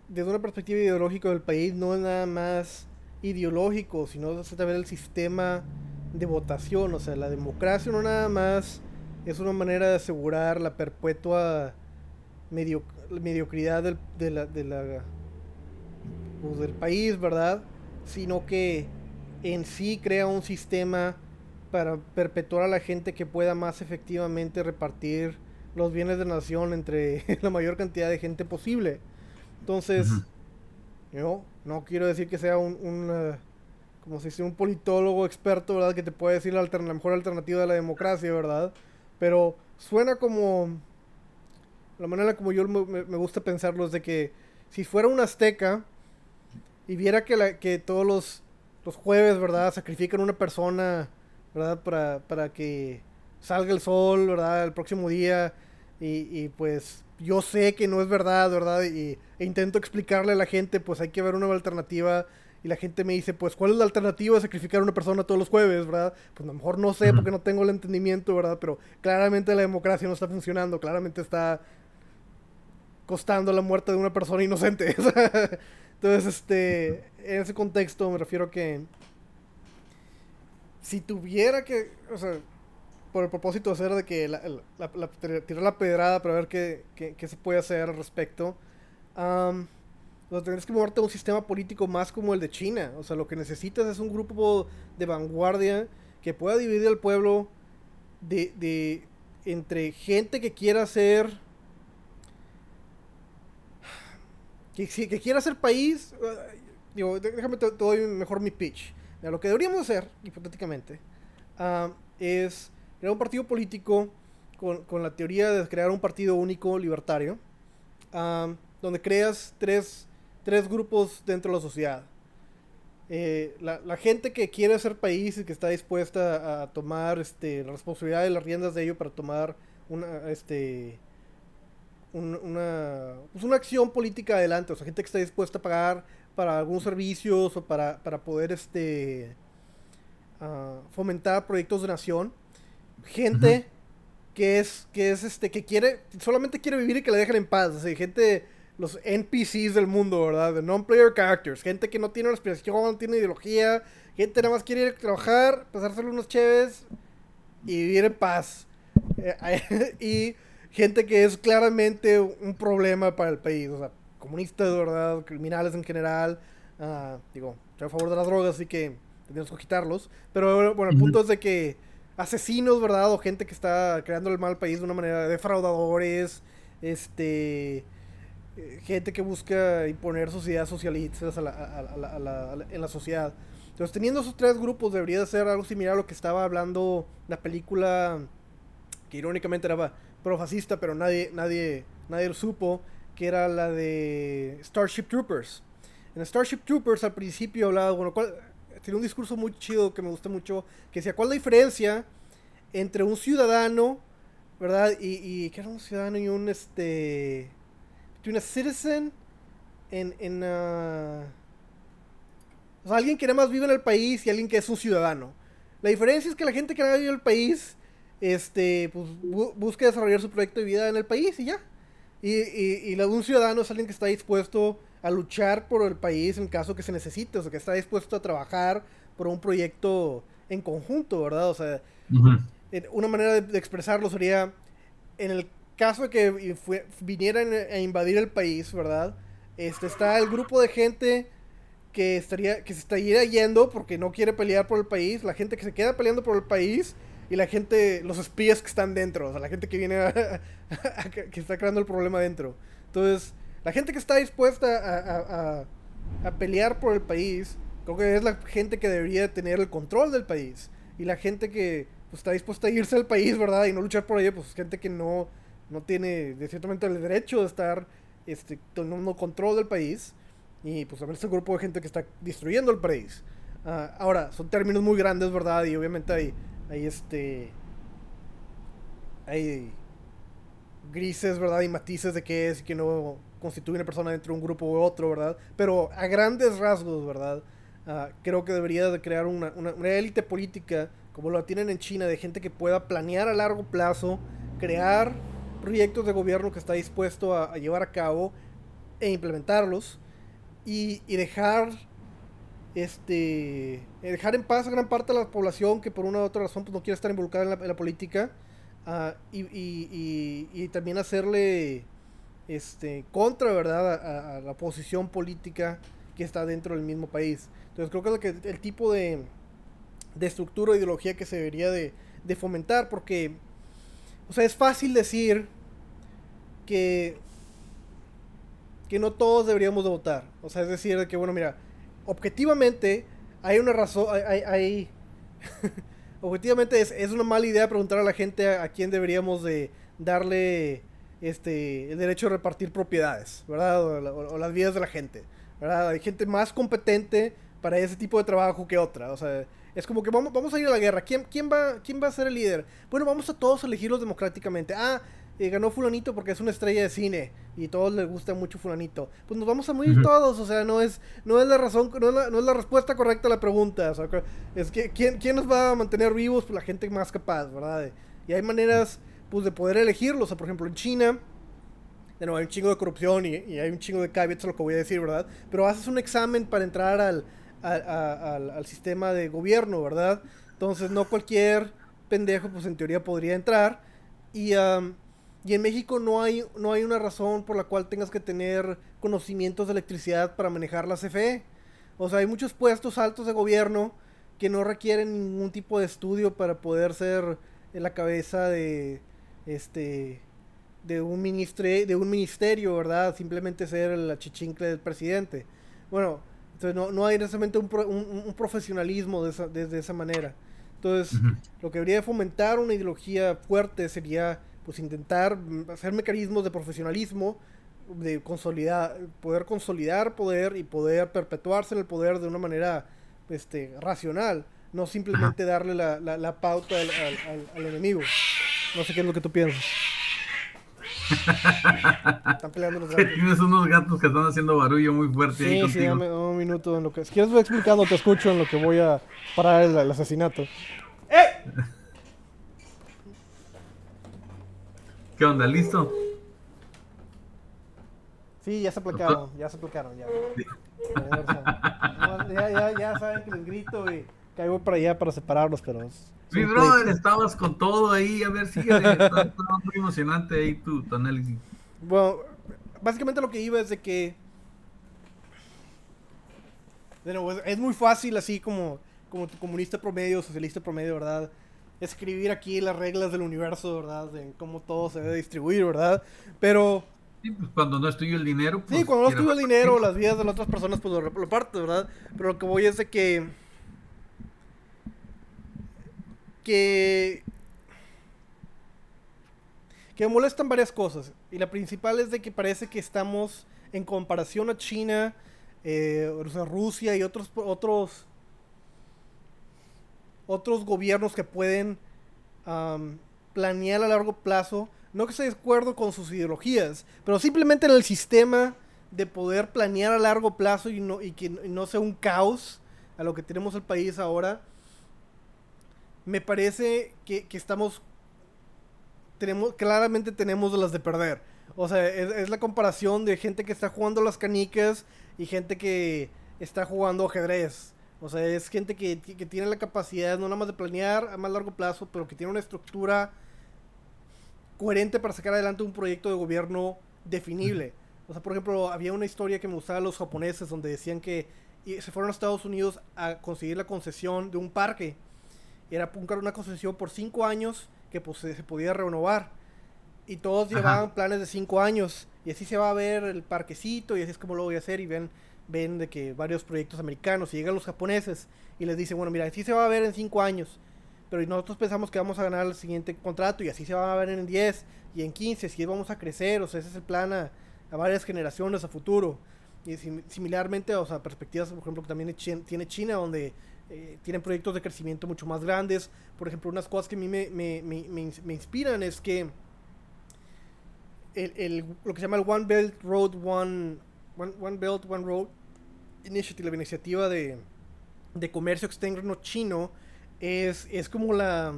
desde una perspectiva ideológica del país no es nada más ideológico, sino también el sistema de votación, o sea, la democracia no nada más es una manera de asegurar la perpetua mediocridad del, de la, de la, pues, del país, ¿verdad? Sino que en sí crea un sistema para perpetuar a la gente que pueda más efectivamente repartir los bienes de nación entre [LAUGHS] la mayor cantidad de gente posible. Entonces, yo no quiero decir que sea un, un como si sea un politólogo experto, ¿verdad? Que te puede decir la, mejor alternativa de la democracia, ¿verdad? Pero suena como... La manera como yo me, gusta pensarlo es de que si fuera un azteca y viera que, la, que todos los, los jueves, ¿verdad? Sacrifican una persona ¿verdad? Para, para que salga el sol, ¿verdad? El próximo día. Y, y, pues yo sé que no es verdad, ¿verdad? Y, e intento explicarle a la gente, pues hay que ver una alternativa. Y la gente me dice, pues, ¿cuál es la alternativa de sacrificar a una persona todos los jueves, verdad? Pues a lo mejor no sé porque no tengo el entendimiento, ¿verdad? Pero claramente la democracia no está funcionando, claramente está costando la muerte de una persona inocente. [LAUGHS] Entonces, este, en ese contexto me refiero a que si tuviera que, o sea, por el propósito de hacer de que la, la, tirar la pedrada para ver qué, qué, se puede hacer al respecto, um, tendrías que moverte a un sistema político más como el de China. O sea, lo que necesitas es un grupo de vanguardia que pueda dividir al pueblo de, de entre gente que quiera ser que, que quiera ser país. Uh, digo, déjame te, doy mejor mi pitch lo que deberíamos hacer, hipotéticamente, es crear un partido político con, la teoría de crear un partido único libertario, donde creas tres, tres, grupos dentro de la sociedad. Eh, la, gente que quiere ser país y que está dispuesta a, tomar este, la responsabilidad de las riendas de ello para tomar una, este, una, pues una acción política adelante, o sea, gente que está dispuesta a pagar para algunos servicios o para, para poder este uh, fomentar proyectos de nación. Gente que es que es este que quiere solamente quiere vivir y que la dejen en paz, o gente los NPCs del mundo, ¿verdad? The non-player characters, gente que no tiene una aspiración, no tiene ideología, gente nada más quiere ir a trabajar, pasárselo unos chéves y vivir en paz. Eh, [LAUGHS] y gente que es claramente un problema para el país, o sea, comunistas, ¿verdad? Criminales en general. Uh, digo, estoy a favor de las drogas, así que tenemos que quitarlos. Pero bueno, el punto es de que asesinos, ¿verdad? O gente que está creando el mal al país de una manera, defraudadores, este gente que busca imponer sus ideas socialistas en la sociedad. Entonces, teniendo esos tres grupos, debería ser algo similar a lo que estaba hablando la película, que irónicamente era profascista, pero nadie, nadie, nadie lo supo, que era la de Starship Troopers. En Starship Troopers al principio hablaba, bueno, tiene un discurso muy chido que me gusta mucho, que decía, ¿cuál es la diferencia entre un ciudadano, verdad? Y, y ¿qué era un ciudadano y un, este, between a citizen en, en uh, o sea, alguien que nada más vive en el país y alguien que es un ciudadano. La diferencia es que la gente que nada vive en el país, este, pues busca desarrollar su proyecto de vida en el país y ya. Y, y, un ciudadano es alguien que está dispuesto a luchar por el país en caso que se necesite, o sea, que está dispuesto a trabajar por un proyecto en conjunto, ¿verdad? O sea, una manera de, expresarlo sería, en el caso de que vinieran a invadir el país, ¿verdad? Este, está el grupo de gente que estaría que se estaría yendo porque no quiere pelear por el país, la gente que se queda peleando por el país y la gente, los espías que están dentro, o sea, la gente que viene que está creando el problema dentro. Entonces, la gente que está dispuesta a, pelear por el país, creo que es la gente que debería tener el control del país. Y la gente que pues, está dispuesta a irse al país, ¿verdad? Y no luchar por ello, pues gente que no, no tiene, de el derecho de estar este, tomando control del país. Y pues también es un grupo de gente que está destruyendo el país. Ah, ahora, son términos muy grandes, ¿verdad? Y obviamente hay, hay este. Hay grises, ¿verdad? Y matices de qué es y que no constituye una persona dentro de un grupo u otro, ¿verdad? Pero a grandes rasgos, ¿verdad? Ah, creo que debería de crear una, una, élite política como lo tienen en China, de gente que pueda planear a largo plazo, crear proyectos de gobierno que está dispuesto a, llevar a cabo e implementarlos y, dejar este dejar en paz a gran parte de la población que por una u otra razón pues, no quiere estar involucrada en la, política ah, y, también hacerle este, contra, ¿verdad?, a, la posición política que está dentro del mismo país. Entonces creo que, que el tipo de, de estructura o ideología que se debería de, de, fomentar, porque, o sea, es fácil decir que, que no todos deberíamos de votar. O sea, es decir, que, bueno, mira, objetivamente hay una razón, hay... [LAUGHS] objetivamente es, es, una mala idea preguntar a la gente a, quién deberíamos de darle este, el derecho a repartir propiedades, ¿verdad? O, las vidas de la gente, ¿verdad? Hay gente más competente para ese tipo de trabajo que otra, o sea, es como que vamos, vamos a ir a la guerra, ¿Quién, quién, va, ¿quién va a ser el líder? Bueno, vamos a todos elegirlos democráticamente. Ah, eh, ganó fulanito porque es una estrella de cine y a todos les gusta mucho fulanito. Pues nos vamos a morir todos, o sea, no es, no es la razón, no es la, no es la respuesta correcta a la pregunta. O sea, es que ¿quién, ¿quién nos va a mantener vivos? Pues la gente más capaz, ¿verdad? Y hay maneras pues, de poder elegirlos. O sea, por ejemplo, en China, de nuevo, hay un chingo de corrupción y, hay un chingo de caveats, lo que voy a decir, ¿verdad? Pero haces un examen para entrar al, al, sistema de gobierno, ¿verdad? Entonces, no cualquier pendejo, pues en teoría podría entrar. Y, y en México no hay, no hay una razón por la cual tengas que tener conocimientos de electricidad para manejar la CFE. O sea, hay muchos puestos altos de gobierno que no requieren ningún tipo de estudio para poder ser en la cabeza de, este de un ministre, de un ministerio, ¿verdad? Simplemente ser la chichincle del presidente. Bueno, entonces no, no hay necesariamente un, un, profesionalismo de esa, de, esa manera. Entonces, lo que debería fomentar una ideología fuerte sería pues intentar hacer mecanismos de profesionalismo, de consolidar, poder consolidar poder y poder perpetuarse en el poder de una manera este, racional, no simplemente darle la, la, pauta al, al enemigo. No sé qué es lo que tú piensas. Están peleando los [LAUGHS] gatos. Tienes unos gatos que están haciendo barullo muy fuerte sí, ahí Sí, dame un minuto en lo que... Si quieres voy explicando, te escucho en lo que voy a parar el, asesinato. ¡Eh! ¿Qué onda? ¿Listo? Sí, ya se aplicaron, ya se aplicaron, ya. Ya, ya, ya saben que les grito y caigo para allá para separarlos, pero mi brother, estabas con todo ahí, a ver, si [LAUGHS] está, muy emocionante ahí tu, análisis. Bueno, básicamente lo que iba es de que... De nuevo, es, muy fácil así como, como comunista promedio, socialista promedio, ¿verdad? Escribir aquí las reglas del universo, ¿verdad? De cómo todo se debe distribuir, ¿verdad? Pero... Sí, pues cuando no estudio el dinero. Pues, sí, cuando no estudio el dinero, las vidas de las otras personas, pues lo, lo parto, ¿verdad? Pero lo que voy es de que que que molestan varias cosas. Y la principal es de que parece que estamos, en comparación a China, eh, Rusia y otros, otros, otros gobiernos que pueden planear a largo plazo, no que esté de acuerdo con sus ideologías, pero simplemente en el sistema de poder planear a largo plazo y, no, y que no sea un caos a lo que tenemos el país ahora me parece que, estamos. Tenemos, claramente tenemos las de perder. O sea, es, la comparación de gente que está jugando las canicas y gente que está jugando ajedrez. O sea, es gente que, tiene la capacidad no nada más de planear a más largo plazo, pero que tiene una estructura coherente para sacar adelante un proyecto de gobierno definible. O sea, por ejemplo, había una historia que me gustaba los japoneses donde decían que, se fueron a Estados Unidos a conseguir la concesión de un parque. Era una concesión por cinco años que pues, se podía renovar. Y todos llevaban planes de cinco años. Y así se va a ver el parquecito y así es como lo voy a hacer. Y ven, ven de que varios proyectos americanos y llegan los japoneses y les dicen, bueno, mira, así se va a ver en cinco años. Pero nosotros pensamos que vamos a ganar el siguiente contrato y así se va a ver en 10 y en 15, así vamos a crecer. O sea, ese es el plan a, a varias generaciones a futuro. Y similarmente, o sea, perspectivas, por ejemplo, que también tiene China, donde eh, tienen proyectos de crecimiento mucho más grandes. Por ejemplo, unas cosas que a mí me, me, me, me inspiran es que el, el, lo que se llama el One Belt Road, One, One, One Belt, One Road Initiative, la iniciativa de, de comercio externo chino, es, es como la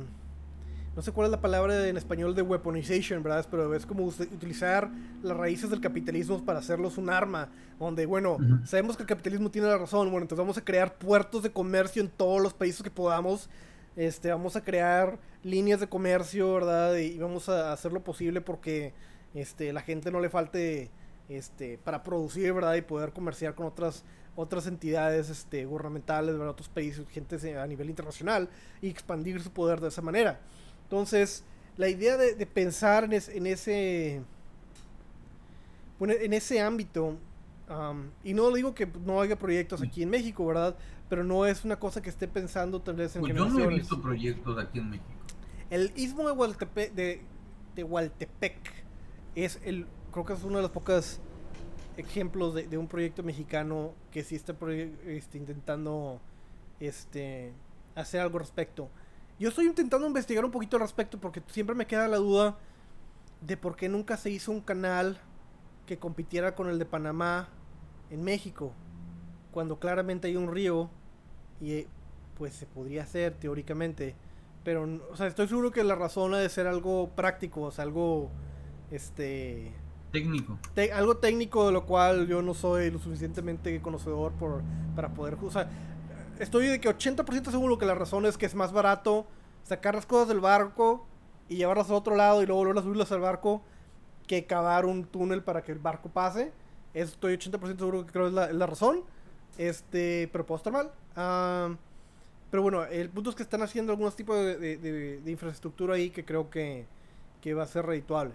no sé cuál es la palabra en español de weaponization, ¿verdad? Pero es como utilizar las raíces del capitalismo para hacerlos un arma, donde, bueno, sabemos que el capitalismo tiene la razón, bueno, entonces vamos a crear puertos de comercio en todos los países que podamos, este, vamos a crear líneas de comercio, ¿verdad? Y, vamos a hacer lo posible porque, este, la gente no le falte, este, para producir, ¿verdad? Y poder comerciar con otras otras entidades este, gubernamentales, ¿verdad? otros países, gente a nivel internacional y expandir su poder de esa manera. Entonces, la idea de, pensar en, en ese en ese ámbito, y no digo que no haya proyectos aquí en México, ¿verdad? Pero no es una cosa que esté pensando tal vez en pues Yo no he visto proyectos aquí en México. El istmo de Hualtepec, de, de es el, creo que es uno de los pocos ejemplos de, un proyecto mexicano que sí está este, intentando este, hacer algo al respecto. Yo estoy intentando investigar un poquito al respecto porque siempre me queda la duda de por qué nunca se hizo un canal que compitiera con el de Panamá en México, cuando claramente hay un río y pues se podría hacer teóricamente, pero o sea, estoy seguro que la razón ha de ser algo práctico, o sea, algo este técnico. algo técnico de lo cual yo no soy lo suficientemente conocedor por para poder, o sea, estoy de que 80% seguro que la razón es que es más barato sacar las cosas del barco y llevarlas a otro lado y luego volver a subirlas al barco que cavar un túnel para que el barco pase. Estoy 80% seguro que creo es la, razón. Este, pero puedo estar mal. pero bueno, el punto es que están haciendo algunos tipos de, infraestructura ahí que creo que, que va a ser redituable.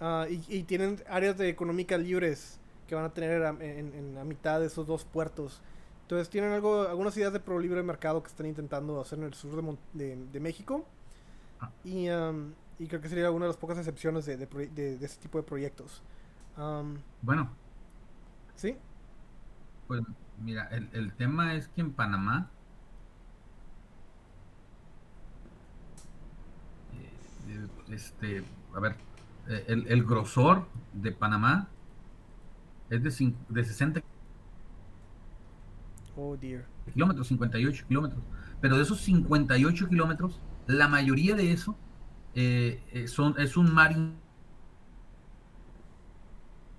Ah, y, tienen áreas de económica libres que van a tener en, en, la mitad de esos dos puertos. Entonces tienen algo, algunas ideas de pro libre mercado que están intentando hacer en el sur de, México. Ah. Y, y, creo que sería una de las pocas excepciones de, de, ese tipo de proyectos. bueno. ¿Sí? Pues mira, el, el tema es que en Panamá eh, este, a ver, eh, el, el, grosor de Panamá es de, de 60 Oh, dear. Kilómetros, 58 kilómetros. Pero de esos 58 kilómetros, la mayoría de eso eh, eh, son, es un mar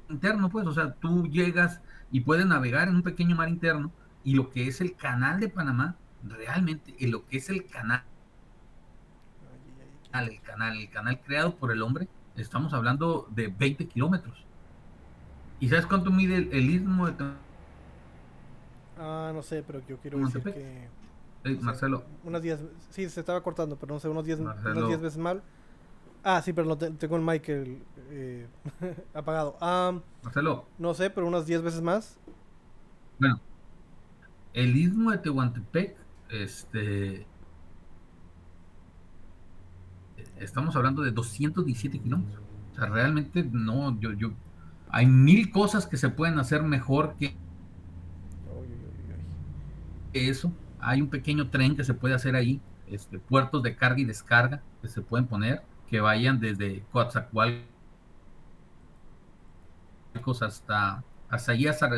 interno, pues. O sea, tú llegas y puedes navegar en un pequeño mar interno y lo que es el canal de Panamá, realmente, en lo que es el canal, el canal, el canal creado por el hombre, estamos hablando de 20 kilómetros. ¿Y sabes cuánto mide el, el istmo de Ah, no sé, pero yo quiero decir que. Marcelo. unas 10. Sí, se estaba cortando, pero no sé, unos 10 veces mal. Ah, sí, pero no tengo el mic eh, [LAUGHS] apagado. Ah, Marcelo. No sé, pero unas 10 veces más. Bueno, el istmo de Tehuantepec, este. Estamos hablando de 217 kilómetros. O sea, realmente no, yo, yo. Hay mil cosas que se pueden hacer mejor que eso. Hay un pequeño tren que se puede hacer ahí, este, puertos de carga y descarga que se pueden poner, que vayan desde Coatzacoalcos hasta, hasta allí, hasta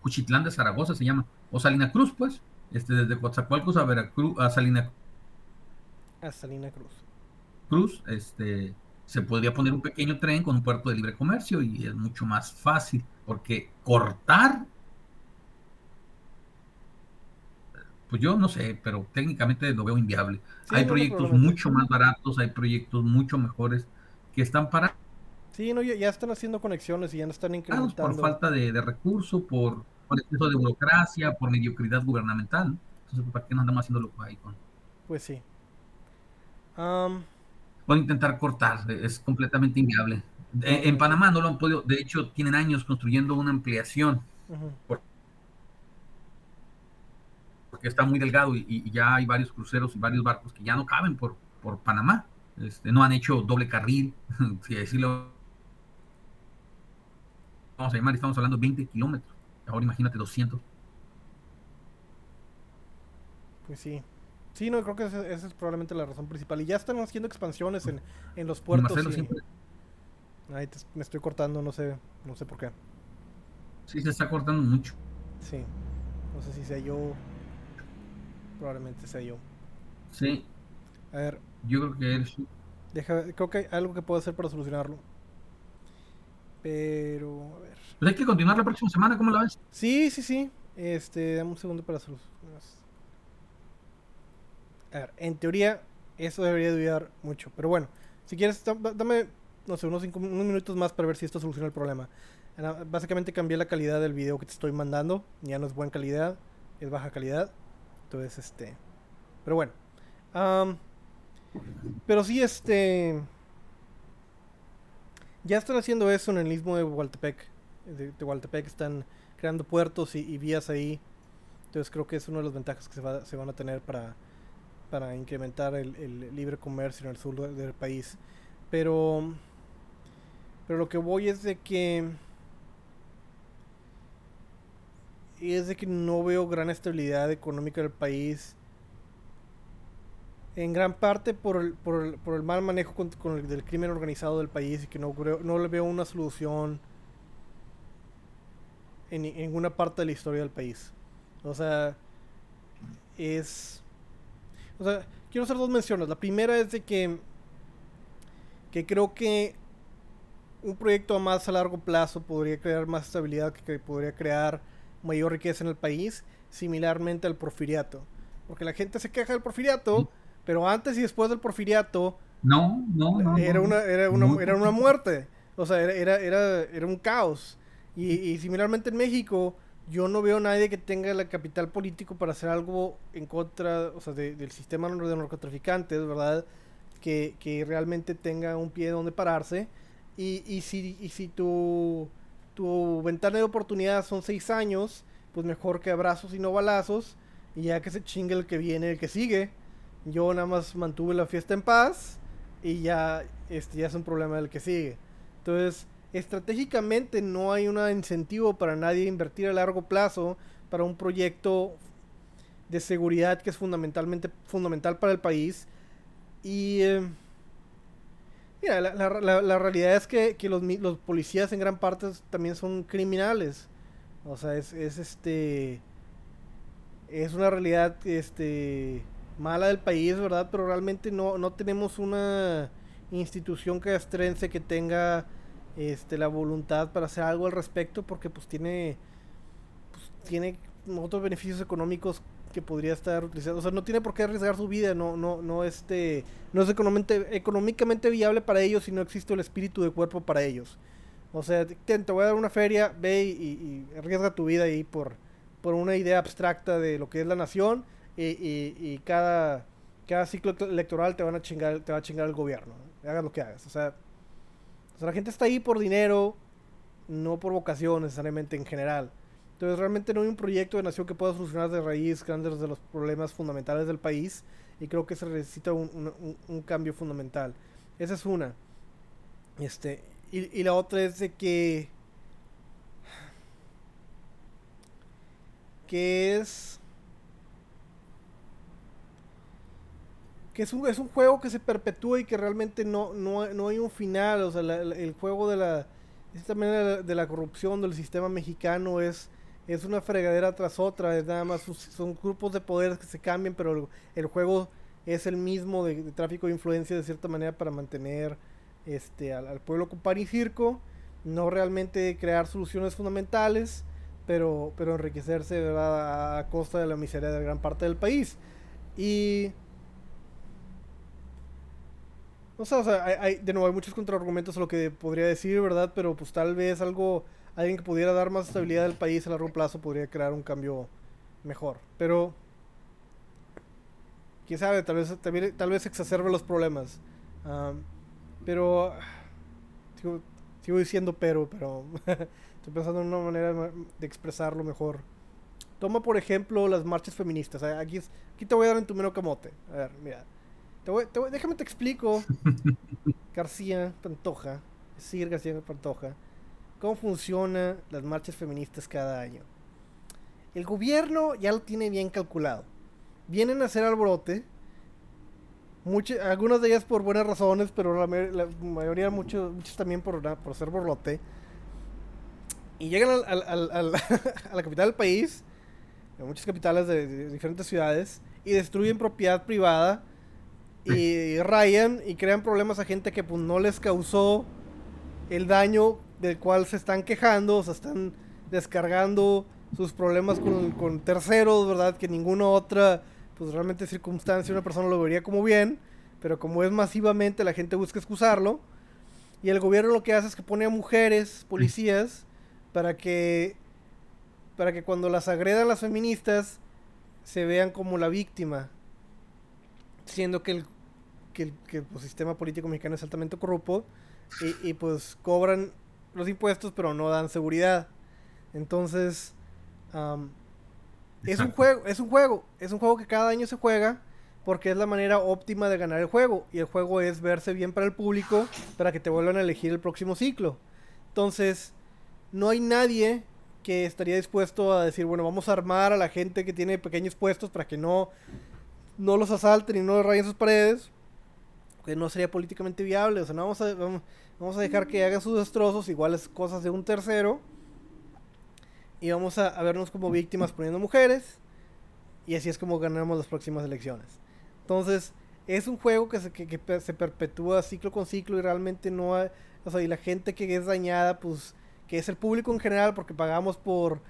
Cuchitlán de Zaragoza se llama, o Salina Cruz, pues, este, desde Coatzacoalcos a Veracruz, a Salina a Salina Cruz. Cruz, este, se podría poner un pequeño tren con un puerto de libre comercio y es mucho más fácil, porque cortar Pues yo no sé, pero técnicamente lo veo inviable. hay proyectos mucho más baratos, hay proyectos mucho mejores que están para... Sí, no, ya, están haciendo conexiones y ya no están incrementando. Por falta de, recursos, por, por exceso de burocracia, por mediocridad gubernamental. Entonces, ¿para qué no andamos haciendo lo ahí con? Pues sí. Um... Pueden intentar cortar, es completamente inviable. En, Panamá no lo han podido, de hecho, tienen años construyendo una ampliación. Porque está muy delgado y, ya hay varios cruceros y varios barcos que ya no caben por, por Panamá. Este, no han hecho doble carril, [LAUGHS] si decirlo. Vamos a llamar, estamos hablando de 20 kilómetros. Ahora imagínate 200. Pues sí. Sí, no, creo que esa, es probablemente la razón principal. Y ya están haciendo expansiones en, en los puertos. Y... Ahí me estoy cortando, no sé, no sé por qué. Sí, se está cortando mucho. Sí. No sé si sea yo. Probablemente sea yo. Sí. A ver. Yo creo que él Deja, creo que hay algo que puedo hacer para solucionarlo. Pero, a ver. Pues hay que continuar la próxima semana, ¿cómo la ves? Sí, sí, sí. Este, dame un segundo para solucionar. A ver, en teoría, eso debería ayudar mucho. Pero bueno, si quieres, dame, no sé, unos, cinco, unos minutos más para ver si esto soluciona el problema. Básicamente cambié la calidad del video que te estoy mandando. Ya no es buena calidad, es baja calidad. Entonces, este. Pero bueno. pero sí, este. Ya están haciendo eso en el mismo de Hualtepec. De, de están creando puertos y, vías ahí. Entonces creo que es una de las ventajas que se, se van a tener para, para incrementar el, libre comercio en el sur del país. Pero, pero lo que voy es de que es de que no veo gran estabilidad económica del país. En gran parte por el, por el, por el mal manejo con, el, del crimen organizado del país y que no, no le veo una solución en ninguna parte de la historia del país. O sea, es o sea, quiero hacer dos menciones. La primera es de que, que creo que un proyecto a más a largo plazo podría crear más estabilidad, que podría crear mayor riqueza en el país, similarmente al porfiriato. Porque la gente se queja del porfiriato, pero antes y después del porfiriato... No, no, no. Era, Una, era, una, era una muerte. O sea, era, era, era, un caos. Y, y similarmente en México yo no veo a nadie que tenga el capital político para hacer algo en contra, o sea, del sistema de narcotraficantes, ¿verdad? Que, que, realmente tenga un pie donde pararse. Y, y si, y si tu, tu ventana de oportunidad son seis años, pues mejor que abrazos y no balazos. Y ya que se chingue el que viene, el que sigue. Yo nada más mantuve la fiesta en paz y ya, este, ya es un problema del que sigue. Entonces, estratégicamente no hay un incentivo para nadie invertir a largo plazo para un proyecto de seguridad que es fundamentalmente fundamental para el país y eh, mira, la, realidad es que, los, los, policías en gran parte también son criminales. O sea es, es este es una realidad este mala del país verdad pero realmente no, no tenemos una institución castrense que tenga este, la voluntad para hacer algo al respecto porque pues tiene pues, tiene otros beneficios económicos que podría estar utilizando, o sea, no tiene por qué arriesgar su vida, no no no este no es económicamente, viable para ellos si no existe el espíritu de cuerpo para ellos. O sea, te, voy a dar una feria, ve y, arriesga tu vida ahí por por una idea abstracta de lo que es la nación y, y, cada cada ciclo electoral te van a chingar te va a chingar el gobierno, hagas lo que hagas, o sea, la gente está ahí por dinero, no por vocación necesariamente en general. Entonces realmente no hay un proyecto de nación que pueda solucionar de raíz grandes de los problemas fundamentales del país y creo que se necesita un, cambio fundamental. Esa es una. Este, y, la otra es de que... Que es... que es un, es un juego que se perpetúa y que realmente no, no, no hay un final. O sea, el juego de la, de la corrupción del sistema mexicano es, es una fregadera tras otra. Es nada más, son grupos de poder que se cambian, pero el, juego es el mismo de, tráfico de influencia de cierta manera para mantener este, al, pueblo con pan y circo. No realmente crear soluciones fundamentales, pero, pero enriquecerse a costa de la miseria de gran parte del país. Y no sé, o sea, hay, de nuevo hay muchos contraargumentos a lo que podría decir, ¿verdad? Pero pues tal vez algo, alguien que pudiera dar más estabilidad al país a largo plazo podría crear un cambio mejor. Pero, quién sabe, tal vez, tal, vez exacerbe los problemas. pero, sigo, sigo, diciendo pero, pero [LAUGHS] estoy pensando en una manera de expresarlo mejor. Toma por ejemplo las marchas feministas. Aquí, aquí te voy a dar en tu mero camote. A ver, mira. déjame te explico, [LAUGHS] García Pantoja, Sir García Pantoja, cómo funcionan las marchas feministas cada año. El gobierno ya lo tiene bien calculado. Vienen a hacer alborote. Muchas, algunas de ellas por buenas razones, pero la, mayoría, muchos, muchos también por, por ser borlote. Y llegan al, [LAUGHS] a la capital del país en muchas capitales de, diferentes ciudades y destruyen propiedad privada y rayan y crean problemas a gente que pues, no les causó el daño del cual se están quejando, o sea, están descargando sus problemas con, con terceros, ¿verdad? Que ninguna otra, pues realmente circunstancia, una persona lo vería como bien, pero como es masivamente, la gente busca excusarlo. Y el gobierno lo que hace es que pone a mujeres, policías, para que para que cuando las agredan las feministas se vean como la víctima, siendo que el, que el, pues, sistema político mexicano es altamente corrupto y, pues cobran los impuestos pero no dan seguridad. Entonces, es un juego, es un juego, es un juego que cada año se juega porque es la manera óptima de ganar el juego y el juego es verse bien para el público para que te vuelvan a elegir el próximo ciclo. Entonces, no hay nadie que estaría dispuesto a decir, bueno, vamos a armar a la gente que tiene pequeños puestos para que no, no los asalten y no rayen sus paredes, que no sería políticamente viable, o sea, no vamos a, vamos, a dejar que hagan sus destrozos, iguales cosas de un tercero, y vamos a, vernos como víctimas poniendo mujeres, y así es como ganamos las próximas elecciones. Entonces, es un juego que se, que se perpetúa ciclo con ciclo y realmente no hay, o sea, y la gente que es dañada, pues que es el público en general, porque pagamos por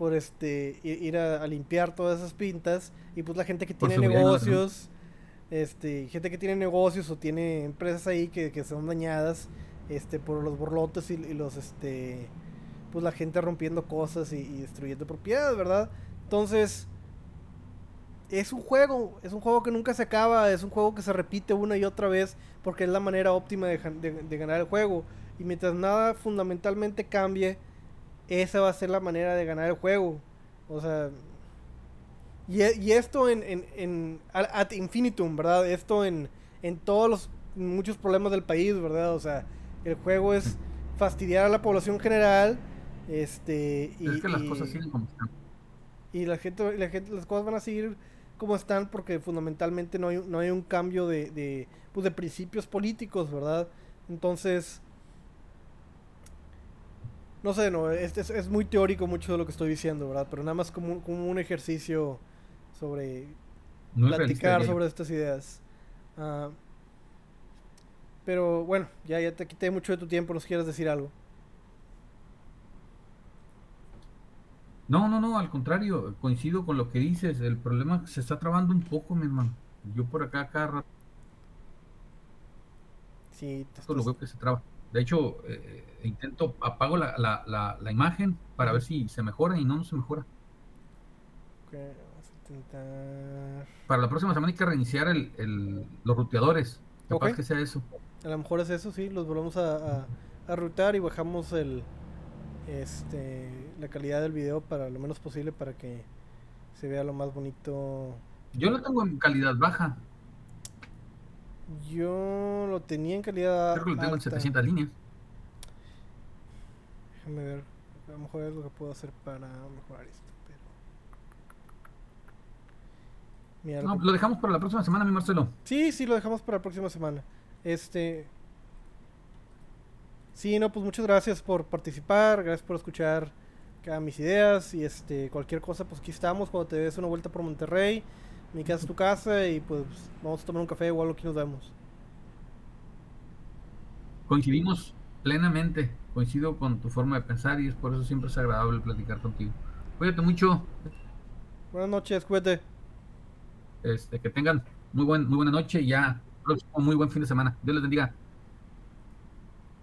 por este ir a, limpiar todas esas pintas y pues la gente que tiene negocios este gente que tiene negocios o tiene empresas ahí que, que son dañadas este por los borlotes y, los este pues la gente rompiendo cosas y, y, destruyendo propiedades verdad entonces es un juego es un juego que nunca se acaba es un juego que se repite una y otra vez porque es la manera óptima de, ganar el juego y mientras nada fundamentalmente cambie, esa va a ser la manera de ganar el juego. O sea, y, y esto en, en, en, ad infinitum, ¿verdad? Esto en, en todos los muchos problemas del país, ¿verdad? O sea, el juego es fastidiar a la población general, este y, es que las cosas siguen como están. Y la gente, la gente, las cosas van a seguir como están porque fundamentalmente no hay, no hay un cambio de, de, pues de principios políticos, ¿verdad? Entonces, no sé, no, es, es, muy teórico mucho de lo que estoy diciendo, ¿verdad? Pero nada más como, como un ejercicio sobre platicar sobre estas ideas. Ah, pero bueno, ya, ya te quité mucho de tu tiempo, ¿nos quieres decir algo? No, no, no, al contrario, coincido con lo que dices. El problema se está trabando un poco, mi hermano. Yo por acá, acá rato. Sí, te lo veo que se traba. De hecho, eh, intento, apago la, la, la, imagen para ver si se mejora y no, no se mejora. Ok, vamos a intentar. Para la próxima semana hay que reiniciar el, el, los ruteadores. Capaz que sea eso. A lo mejor es eso, sí. Los volvemos a, a, a rutear y bajamos el este la calidad del video para lo menos posible para que se vea lo más bonito. Yo lo tengo en calidad baja. Yo lo tenía en calidad. Creo que lo tengo en 700 líneas. Déjame ver. A lo mejor es lo que puedo hacer para mejorar esto. Pero... no, lo dejamos para la próxima semana, mi Marcelo. Sí, sí, lo dejamos para la próxima semana. Este. Sí, no, pues muchas gracias por participar, gracias por escuchar mis ideas y este cualquier cosa, pues aquí estamos cuando te des una vuelta por Monterrey mi casa es tu casa y pues vamos a tomar un café o algo que nos vemos. Coincidimos plenamente, coincido con tu forma de pensar y es por eso siempre es agradable platicar contigo. Cuídate mucho. Buenas noches, cuídate. Este, que tengan muy buen, muy buena noche y ya próximo muy buen fin de semana. Dios les bendiga.